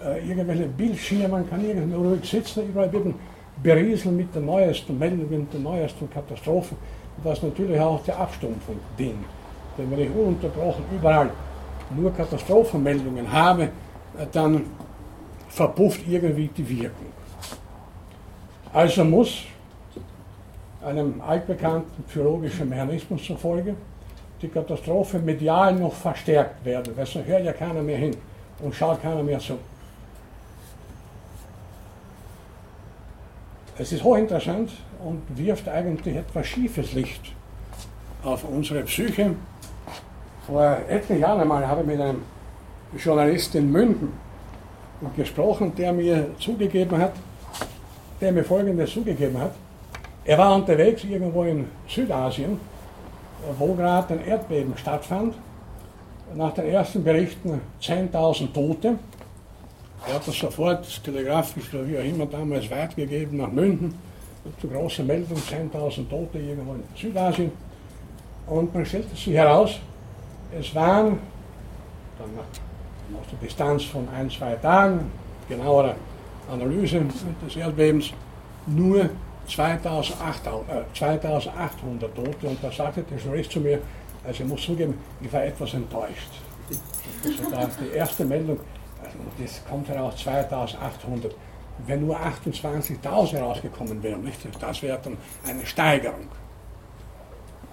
Speaker 1: äh, irgendwelche Bildschirme, man kann irgendwo ruhig sitzen, überall wird berieseln mit den neuesten Meldungen, den neuesten Katastrophen. Was natürlich auch der Abstumpfung dient. Denn wenn ich ununterbrochen überall nur Katastrophenmeldungen habe, äh, dann verpufft irgendwie die Wirkung. Also muss einem altbekannten psychologischen Mechanismus zufolge die Katastrophe medial noch verstärkt werden, weil sonst hört ja keiner mehr hin und schaut keiner mehr zu. Es ist hochinteressant und wirft eigentlich etwas schiefes Licht auf unsere Psyche. Vor etlichen Jahren einmal habe ich mit einem Journalist in München gesprochen, der mir zugegeben hat, der mir Folgendes zugegeben hat. Er war unterwegs irgendwo in Südasien, wo gerade ein Erdbeben stattfand. Nach den ersten Berichten 10.000 Tote. Er hat das sofort telegrafisch oder wie auch immer damals weitergegeben nach München. Zu großer Meldung, 10.000 Tote irgendwo in Südasien. Und man stellte sich heraus, es waren dann nach der Distanz von ein, zwei Tagen, genauere Analyse des Erdbebens nur 2800, äh, 2800 Tote. Und da sagte der Journalist zu mir, also ich muss zugeben, ich war etwas enttäuscht. Also da die erste Meldung, also das kommt heraus 2800. Wenn nur 28.000 herausgekommen wären, nicht? das wäre dann eine Steigerung.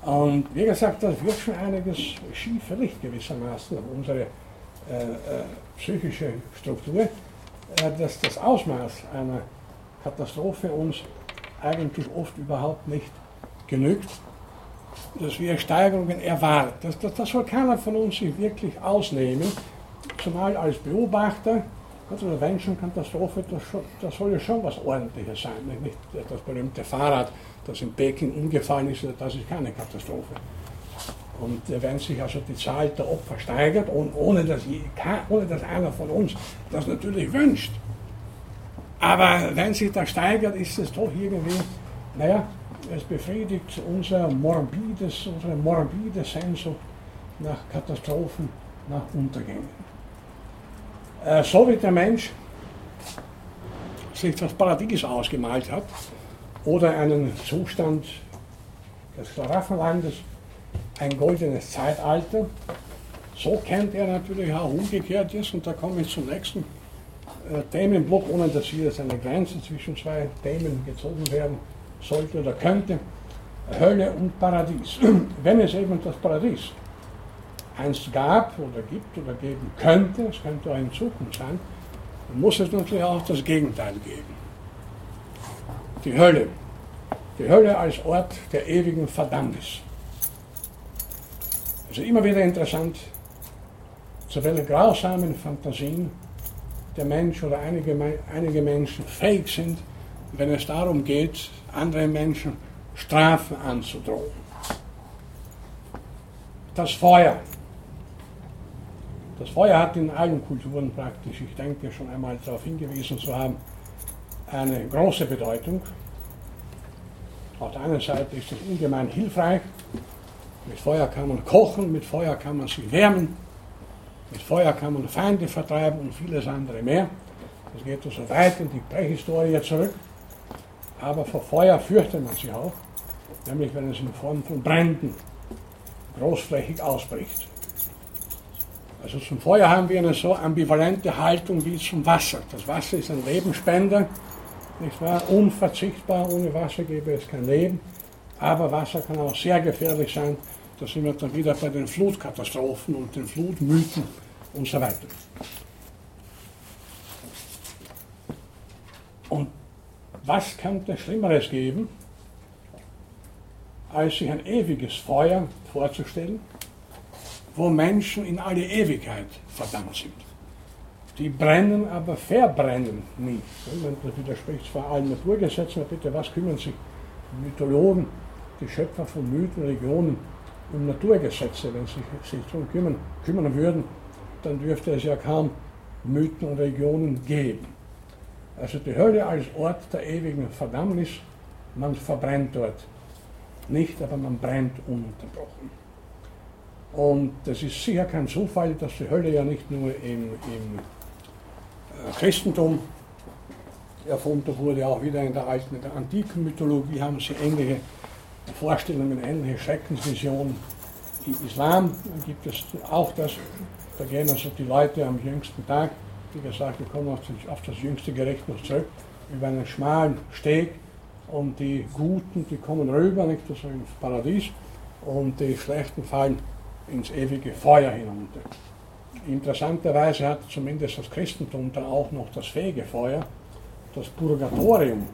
Speaker 1: Und wie gesagt, das wird schon einiges schiefe Licht gewissermaßen unsere äh, äh, psychische Struktur. Dass das Ausmaß einer Katastrophe uns eigentlich oft überhaupt nicht genügt. dass wir Steigerungen erwarten. Das, das, das soll keiner von uns sich wirklich ausnehmen, zumal als Beobachter also eine Menschenkatastrophe, das, das soll ja schon was Ordentliches sein. Nicht das berühmte Fahrrad, das in Peking umgefallen ist, das ist keine Katastrophe. Und wenn sich also die Zahl der Opfer steigert, und ohne dass, ohne dass einer von uns das natürlich wünscht, aber wenn sich das steigert, ist es doch irgendwie, naja, es befriedigt unser morbides, unsere morbide Sehnsucht nach Katastrophen, nach Untergängen. Äh, so wie der Mensch sich das Paradies ausgemalt hat oder einen Zustand des Schlaraffenlandes, ein goldenes Zeitalter, so kennt er natürlich auch umgekehrtes und da komme ich zum nächsten äh, Themenblock, ohne dass hier jetzt eine Grenze zwischen zwei Themen gezogen werden sollte oder könnte. Hölle und Paradies. Wenn es eben das Paradies einst gab oder gibt oder geben könnte, es könnte auch in Zukunft sein, dann muss es natürlich auch das Gegenteil geben. Die Hölle. Die Hölle als Ort der ewigen Verdammnis. Ist immer wieder interessant, zu welchen grausamen Fantasien der Mensch oder einige, einige Menschen fähig sind, wenn es darum geht, anderen Menschen Strafen anzudrohen. Das Feuer, das Feuer hat in allen Kulturen praktisch, ich denke schon einmal darauf hingewiesen zu haben, eine große Bedeutung. Auf der einen Seite ist es ungemein hilfreich. Mit Feuer kann man kochen, mit Feuer kann man sich wärmen, mit Feuer kann man Feinde vertreiben und vieles andere mehr. Das geht so weit in die Prähistorie zurück. Aber vor Feuer fürchtet man sich auch, nämlich wenn es in Form von Bränden großflächig ausbricht. Also zum Feuer haben wir eine so ambivalente Haltung wie zum Wasser. Das Wasser ist ein Lebensspender, nicht wahr? Unverzichtbar, ohne Wasser gäbe es kein Leben. Aber Wasser kann auch sehr gefährlich sein. Da sind wir dann wieder bei den Flutkatastrophen und den Flutmythen und so weiter. Und was könnte Schlimmeres geben, als sich ein ewiges Feuer vorzustellen? wo Menschen in alle Ewigkeit verdammt sind. Die brennen, aber verbrennen nie. Das widerspricht zwar allen Naturgesetzen, aber bitte, was kümmern sich Mythologen, die Schöpfer von Mythen, Religionen, um Naturgesetze, wenn sie sich darum kümmern, kümmern würden, dann dürfte es ja kaum Mythen und Religionen geben. Also die Hölle als Ort der ewigen Verdammnis, man verbrennt dort nicht, aber man brennt ununterbrochen. Und das ist sicher kein Zufall, dass die Hölle ja nicht nur im, im äh, Christentum erfunden wurde, auch wieder in der alten, in der antiken Mythologie haben sie ähnliche Vorstellungen, ähnliche Schreckensvisionen. Im Islam gibt es auch das, da gehen also die Leute am jüngsten Tag, wie gesagt, wir kommen auf das, auf das jüngste Gericht noch zurück, über einen schmalen Steg und die Guten, die kommen rüber, nicht so ins Paradies, und die Schlechten fallen ins ewige Feuer hinunter. Interessanterweise hat zumindest das Christentum dann auch noch das Fegefeuer, das Purgatorium,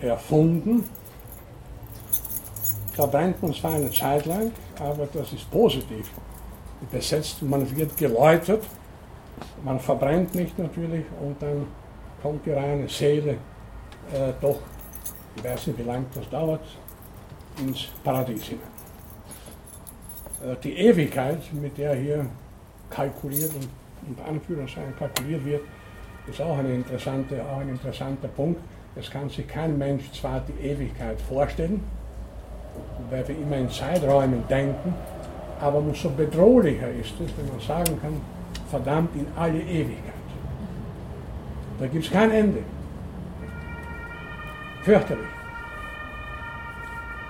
Speaker 1: erfunden. Man zwar eine Zeit lang, aber das ist positiv besetzt. Man wird geläutert, man verbrennt nicht natürlich und dann kommt die reine Seele äh, doch, ich weiß nicht wie lange das dauert, ins Paradies hinein. Äh, die Ewigkeit, mit der hier kalkuliert und unter Anführungszeichen kalkuliert wird, ist auch, eine interessante, auch ein interessanter Punkt. Es kann sich kein Mensch zwar die Ewigkeit vorstellen, weil wir immer in Zeiträumen denken, aber umso bedrohlicher ist es, wenn man sagen kann, verdammt in alle Ewigkeit. Da gibt es kein Ende. Fürchterlich.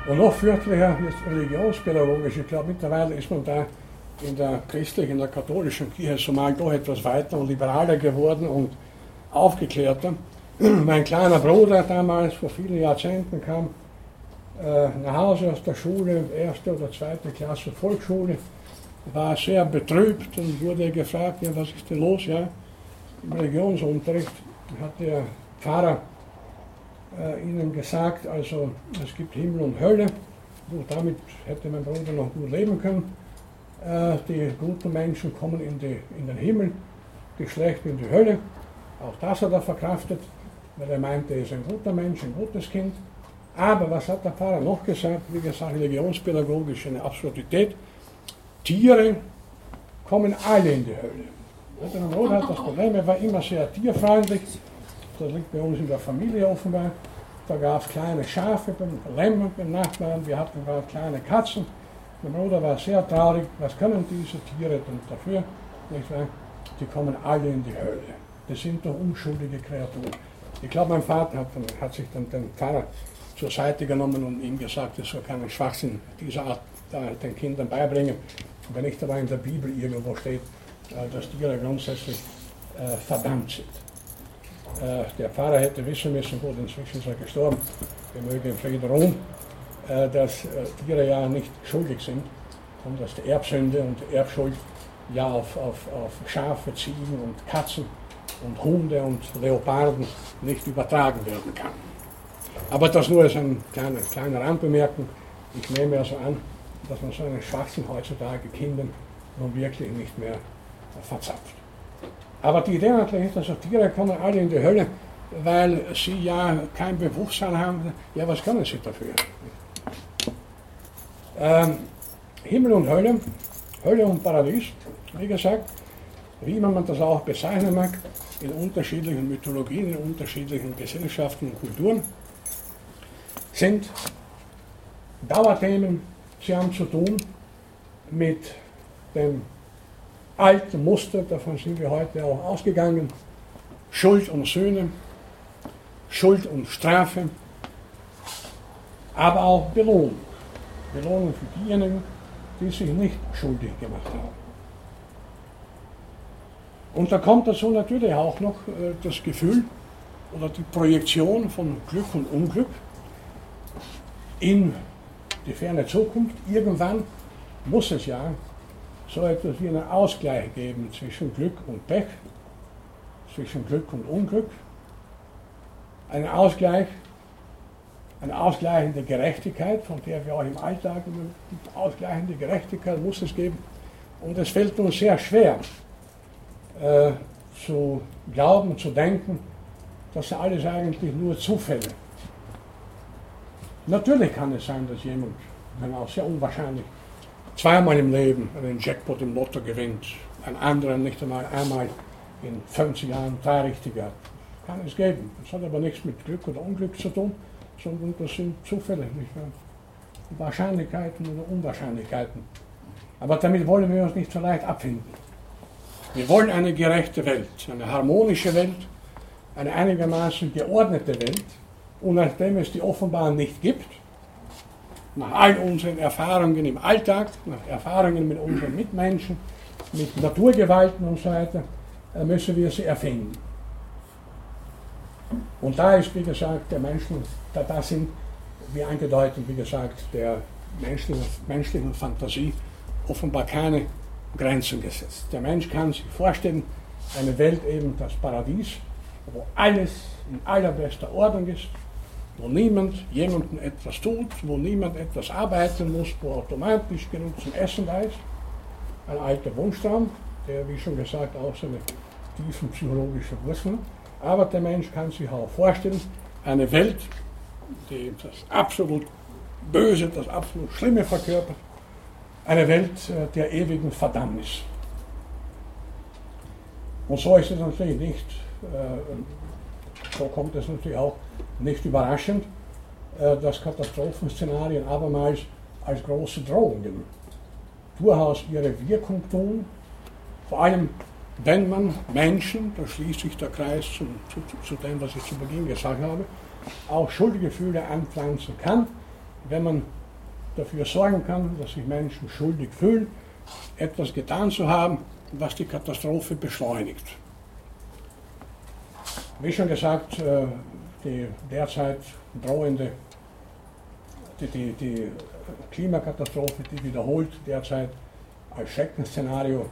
Speaker 1: Und noch fürchtlicher ist religionspädagogisch. Ich glaube, mittlerweile ist man da in der christlichen, in der katholischen Kirche zumal doch etwas weiter und liberaler geworden und aufgeklärter. Mein kleiner Bruder damals, vor vielen Jahrzehnten, kam nach Hause aus der Schule, erste oder zweite Klasse Volksschule, war sehr betrübt und wurde gefragt, ja, was ist denn los? Ja, im Religionsunterricht hat der Pfarrer äh, ihnen gesagt, also es gibt Himmel und Hölle Gut, damit hätte mein Bruder noch gut leben können. Äh, die guten Menschen kommen in, die, in den Himmel, die schlechten in die Hölle. Auch das hat er verkraftet, weil er meinte, er ist ein guter Mensch, ein gutes Kind. Aber was hat der Pfarrer noch gesagt? Wie gesagt, religionspädagogisch eine Absurdität. Tiere kommen alle in die Hölle. Der Bruder hat das Problem, er war immer sehr tierfreundlich. Das liegt bei uns in der Familie offenbar. Da gab es kleine Schafe beim Lämmer, beim Nachbarn, wir hatten gerade kleine Katzen. Mein Bruder war sehr traurig, was können diese Tiere denn dafür? Nicht wahr? Die kommen alle in die Hölle. Das sind doch unschuldige Kreaturen. Ich glaube, mein Vater hat, hat, sich dann den Pfarrer zur Seite genommen und ihm gesagt, es soll keinen Schwachsinn dieser Art den Kindern beibringen. Wenn nicht aber in der Bibel irgendwo steht, äh, dass Tiere grundsätzlich äh, verdammt sind. Äh, der Pfarrer hätte wissen müssen, gut, inzwischen ist er gestorben, wir mögen im Frieden äh, dass Tiere ja nicht schuldig sind und dass die Erbsünde und die Erbschuld ja auf, auf, auf Schafe, Ziegen und Katzen und Hunde und Leoparden nicht übertragen werden kann. Aber das nur als eine kleine, kleine Randbemerkung. Ich nehme also an, dass man so einen Schwachsinn heutzutage Kindern nun wirklich nicht mehr verzapft. Aber die Idee natürlich ist, dass Tiere kommen alle in die Hölle, weil sie ja kein Bewusstsein haben. Ja, was können sie dafür? Ähm, Himmel und Hölle, Hölle und Paradies, wie gesagt, wie immer man das auch bezeichnen mag, in unterschiedlichen Mythologien, in unterschiedlichen Gesellschaften und Kulturen, sind Dauerthemen. Sie haben zu tun mit dem alte Muster, davon sind wir heute auch ausgegangen. Schuld und Söhne, Schuld und Strafe, aber auch Belohnung. Belohnung für diejenigen, die sich nicht schuldig gemacht haben. Und da kommt dazu natürlich auch noch äh, das Gefühl oder die Projektion von Glück und Unglück in die ferne Zukunft. Irgendwann muss es ja so etwas wie einen Ausgleich geben zwischen Glück und Pech, zwischen Glück und Unglück. Einen Ausgleich, eine ausgleichende Gerechtigkeit, von der wir auch im Alltag immer ausgleichende Gerechtigkeit muss es geben. Und es fällt uns sehr schwer äh, zu glauben, zu denken, das sind alles eigentlich nur Zufälle. Natürlich kann es sein, dass jemand, wenn auch sehr unwahrscheinlich, zweimal im Leben einen Jackpot im Lotto gewinnt, ein anderer nicht einmal einmal in 50 Jahren drei richtige hat. Kann es geben. Das hat aber nichts mit Glück oder Unglück zu tun, sondern das sind Zufälle, nicht wahr? Wahrscheinlichkeiten oder Unwahrscheinlichkeiten. Aber damit wollen wir uns nicht so leicht abfinden. Wir wollen eine gerechte Welt, eine harmonische Welt, eine einigermaßen geordnete Welt. Und nachdem es die offenbar nicht gibt, nach all unseren Erfahrungen im Alltag, nach Erfahrungen mit unseren Mitmenschen, mit Naturgewalten und so weiter, äh, müssen wir sie erfinden. Und da ist, wie gesagt, der Menschen, da, da sind, wie angedeutet, wie gesagt, der menschlichen, menschlichen Fantasie offenbar keine Grenzen gesetzt. Der Mensch kann sich vorstellen, eine Welt eben das Paradies, wo alles in allerbester Ordnung ist, wo niemand jemandem etwas tut, wo niemand etwas arbeiten muss, wo automatisch genug zum Essen da ist. Ein alter Wunschtraum, der, wie schon gesagt, auch seine tiefen psychologische Wurzeln. Aber der Mensch kann sich auch vorstellen, eine Welt, die das absolut Böse, das absolut Schlimme verkörpert, eine Welt äh, der ewigen Verdammnis. Und so ist es natürlich nicht, äh, so kommt es natürlich auch nicht überraschend, äh, dass Katastrophenszenarien abermals als große Drohungen durchaus ihre Wirkung tun, vor allem wenn man Menschen, da schließt sich der Kreis zu, zu, zu dem, was ich zu Beginn gesagt habe, auch Schuldgefühle anpflanzen kann, wenn man dafür sorgen kann, dass sich Menschen schuldig fühlen, etwas getan zu haben, was die Katastrophe beschleunigt. Wie schon gesagt, äh, die derzeit drohende, die, die, die Klimakatastrophe, die wiederholt derzeit als Schreckensszenario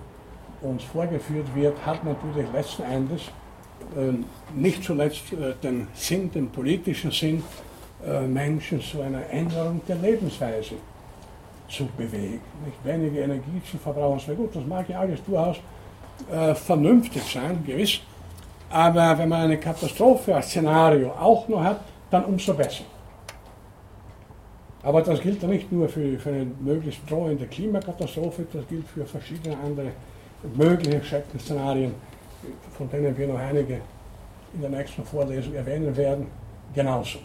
Speaker 1: uns vorgeführt wird, hat natürlich letzten Endes äh, nicht zuletzt äh, den Sinn, den politischen Sinn, äh, Menschen zu einer Änderung der Lebensweise zu bewegen. Nicht weniger Energie zu verbrauchen. Gut, das mag ja alles durchaus vernünftig sein, gewiss. Aber wenn man eine Katastrophe als Szenario auch noch hat, dann umso besser. Aber das gilt nicht nur für, für eine möglichst drohende Klimakatastrophe, das gilt für verschiedene andere mögliche Schreckensszenarien, von denen wir noch einige in der nächsten Vorlesung erwähnen werden, genauso.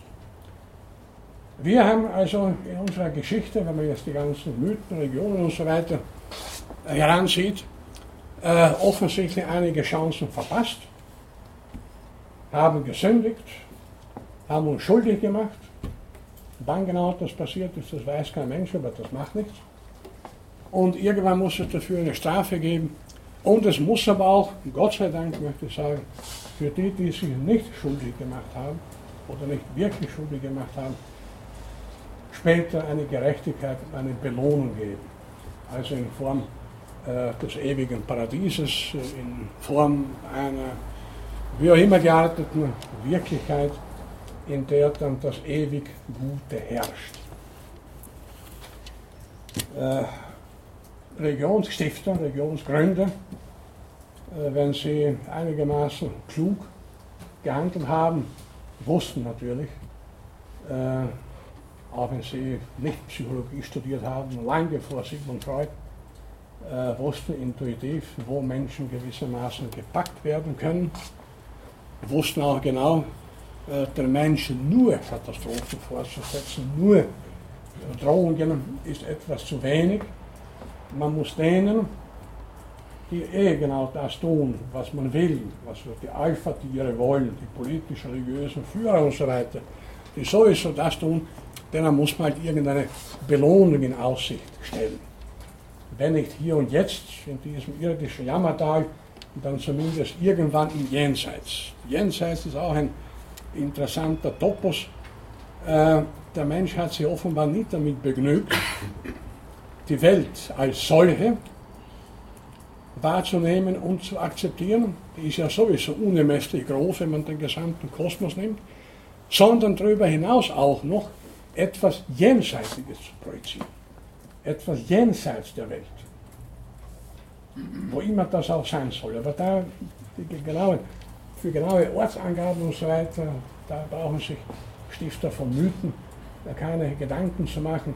Speaker 1: Wir haben also in unserer Geschichte, wenn man jetzt die ganzen Mythen, Regionen und so weiter heransieht, äh, offensichtlich einige Chancen verpasst, haben gesündigt, haben uns schuldig gemacht. Wann genau das passiert ist, das weiß kein Mensch, aber das macht nichts. Und irgendwann muss es dafür eine Strafe geben. Und es muss aber auch, Gott sei Dank möchte ich sagen, für die, die sich nicht schuldig gemacht haben oder nicht wirklich schuldig gemacht haben, später eine Gerechtigkeit, eine Belohnung geben. Also in Form äh, des ewigen Paradieses, äh, in Form einer wie auch immer gearteten Wirklichkeit, in der dann das ewig Gute herrscht. Äh, Religionsstifter, Religionsgründer, äh, wenn sie einigermaßen klug gehandelt haben, wussten natürlich, äh, auch wenn sie nicht Psychologie studiert haben, lange vor Sigmund Freud, äh, wussten intuitiv, wo Menschen gewissermaßen gepackt werden können, wussten auch genau, äh, der Menschen nur Katastrophen vorzusetzen, nur Drohungen ist etwas zu wenig. Man muss denen, die eh genau das tun, was man will, was die Alpha-Tiere wollen, die politisch religiösen Führer und so weiter, die sowieso das tun, denen muss man halt irgendeine Belohnung in Aussicht stellen. Wenn nicht hier und jetzt, in diesem irdischen Jammertal, dann zumindest irgendwann im Jenseits. Jenseits ist auch ein interessanter Topos. Äh, der Mensch hat sich offenbar nicht damit begnügt, die Welt als solche wahrzunehmen und zu akzeptieren. Die ist ja sowieso unermesslich groß, wenn man den gesamten Kosmos nimmt, sondern darüber hinaus auch noch etwas Jenseitiges zu projizieren. Etwas jenseits der Welt. Wo immer das auch sein soll. Aber da, genaue, für genaue Ortsangaben und so weiter, da brauchen sich Stifter von Mythen keine Gedanken zu machen.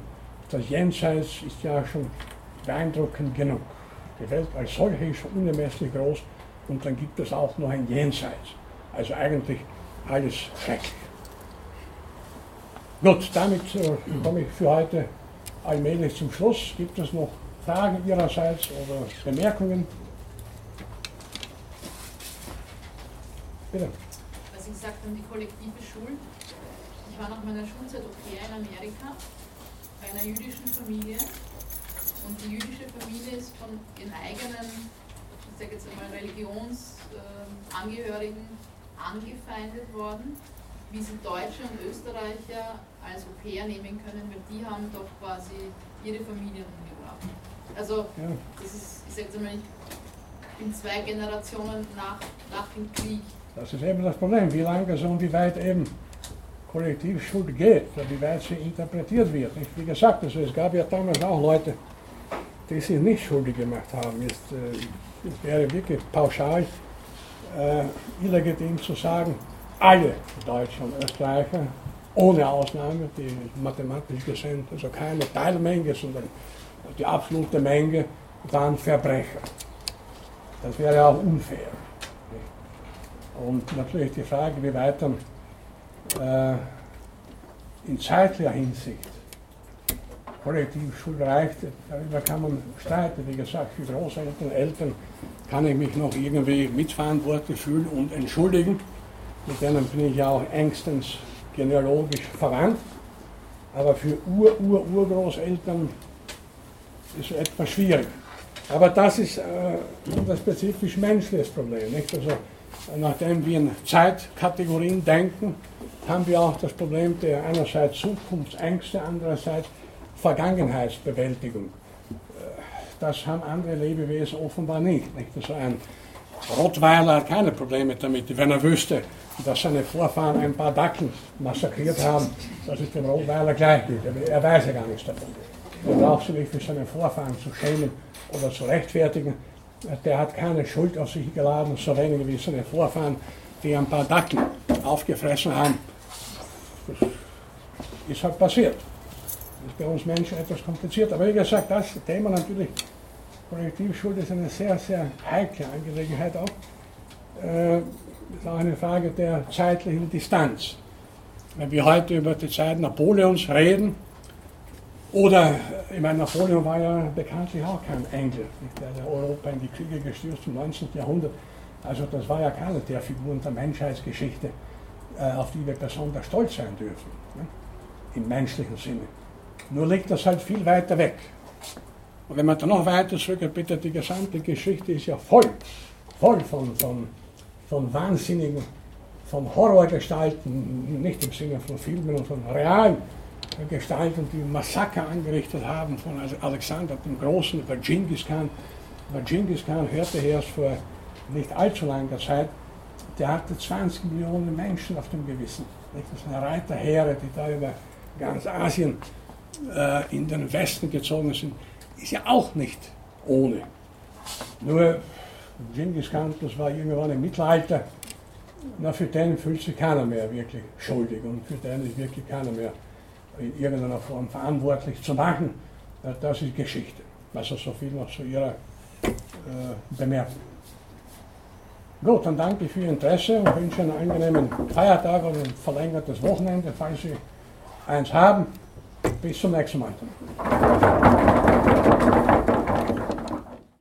Speaker 1: Das Jenseits ist ja schon beeindruckend genug. Die Welt als solche ist schon unermesslich groß und dann gibt es auch noch ein Jenseits. Also eigentlich alles schrecklich. Gut, damit äh, komme ich für heute allmählich zum Schluss. Gibt es noch Fragen Ihrerseits oder Bemerkungen?
Speaker 4: Bitte. Was Sie gesagt haben, die kollektive Schuld. Ich war nach meiner Schulzeit au pair in Amerika bei einer jüdischen Familie und die jüdische Familie ist von ihren eigenen, ich sage jetzt einmal, Religionsangehörigen angefeindet worden, wie sie Deutsche und Österreicher als Au pair nehmen können, weil die haben doch quasi ihre Familien umgebracht. Also, das ist, ich sage jetzt einmal, ich bin zwei Generationen nach, nach dem Krieg.
Speaker 1: Das ist eben das Problem, wie lange so und wie weit eben Kollektivschuld geht, wie weit sie interpretiert wird. Wie gesagt, also es gab ja damals auch Leute, die sich nicht schuldig gemacht haben. Jetzt, äh, es wäre wirklich pauschal äh, illegitim zu sagen, alle Deutschen und Österreicher ohne Ausnahme, die mathematisch gesehen, also keine Teilmenge, sondern die absolute Menge waren Verbrecher. Das wäre auch unfair. Und natürlich die Frage, wie weit dann äh, in zeitlicher Hinsicht kollektiv Schuld reicht, darüber kann man streiten. Wie gesagt, für Großeltern, Eltern kann ich mich noch irgendwie mitverantwortlich fühlen und entschuldigen. Mit denen bin ich ja auch engstens genealogisch verwandt, aber für Ur-Ur-Urgroßeltern ist etwas schwierig. Aber das ist äh, ein spezifisch menschliches Problem. Nicht? Also, nachdem wir in Zeitkategorien denken, haben wir auch das Problem der einerseits Zukunftsängste, andererseits Vergangenheitsbewältigung. Äh, das haben andere Lebewesen offenbar nicht. nicht? Also ein Rottweiler hat keine Probleme damit, wenn er wüsste, dass seine Vorfahren ein paar Dackeln massakriert haben, dass es dem Rottweiler gleich geht. Er weiß ja gar nichts davon. Er braucht sich nicht für seine Vorfahren zu schämen oder zu rechtfertigen. Der hat keine Schuld auf sich geladen, so wenig wie seine Vorfahren, die ein paar Dackeln aufgefressen haben. Das ist halt passiert. Das ist bei uns Menschen etwas kompliziert. Aber wie gesagt, das Thema natürlich, Kollektivschuld ist eine sehr, sehr heikle Angelegenheit auch. Äh, ist auch eine Frage der zeitlichen Distanz. Wenn wir heute über die Zeit Napoleons reden, oder, ich meine, Napoleon war ja bekanntlich auch kein Engel, der Europa in die Kriege gestürzt im 19. Jahrhundert. Also das war ja keine der Figuren der Menschheitsgeschichte, äh, auf die wir besonders stolz sein dürfen, ne? im menschlichen Sinne. Nur liegt das halt viel weiter weg. Und wenn man dann noch weiter zurückgeht, bitte, die gesamte Geschichte ist ja voll, voll von, von, von wahnsinnigen, von Horrorgestalten, nicht im Sinne von Filmen und von realen Gestalten, die Massaker angerichtet haben von Alexander dem Großen über Genghis Khan. Über Genghis Khan hörte ich erst vor nicht allzu langer Zeit, der hatte 20 Millionen Menschen auf dem Gewissen. Das eine Reiterheere, die da über ganz Asien äh, in den Westen gezogen sind. Ist ja auch nicht ohne. Nur Genghis Khan, das war irgendwann im Mittelalter, na, für den fühlt sich keiner mehr wirklich schuldig und für den ist wirklich keiner mehr in irgendeiner Form verantwortlich zu machen, das ist Geschichte. Also so viel noch zu Ihrer äh, Bemerkung. Gut, dann danke ich für Ihr Interesse und wünsche einen angenehmen Feiertag oder ein verlängertes Wochenende, falls Sie eins haben. Bis zum nächsten Mal.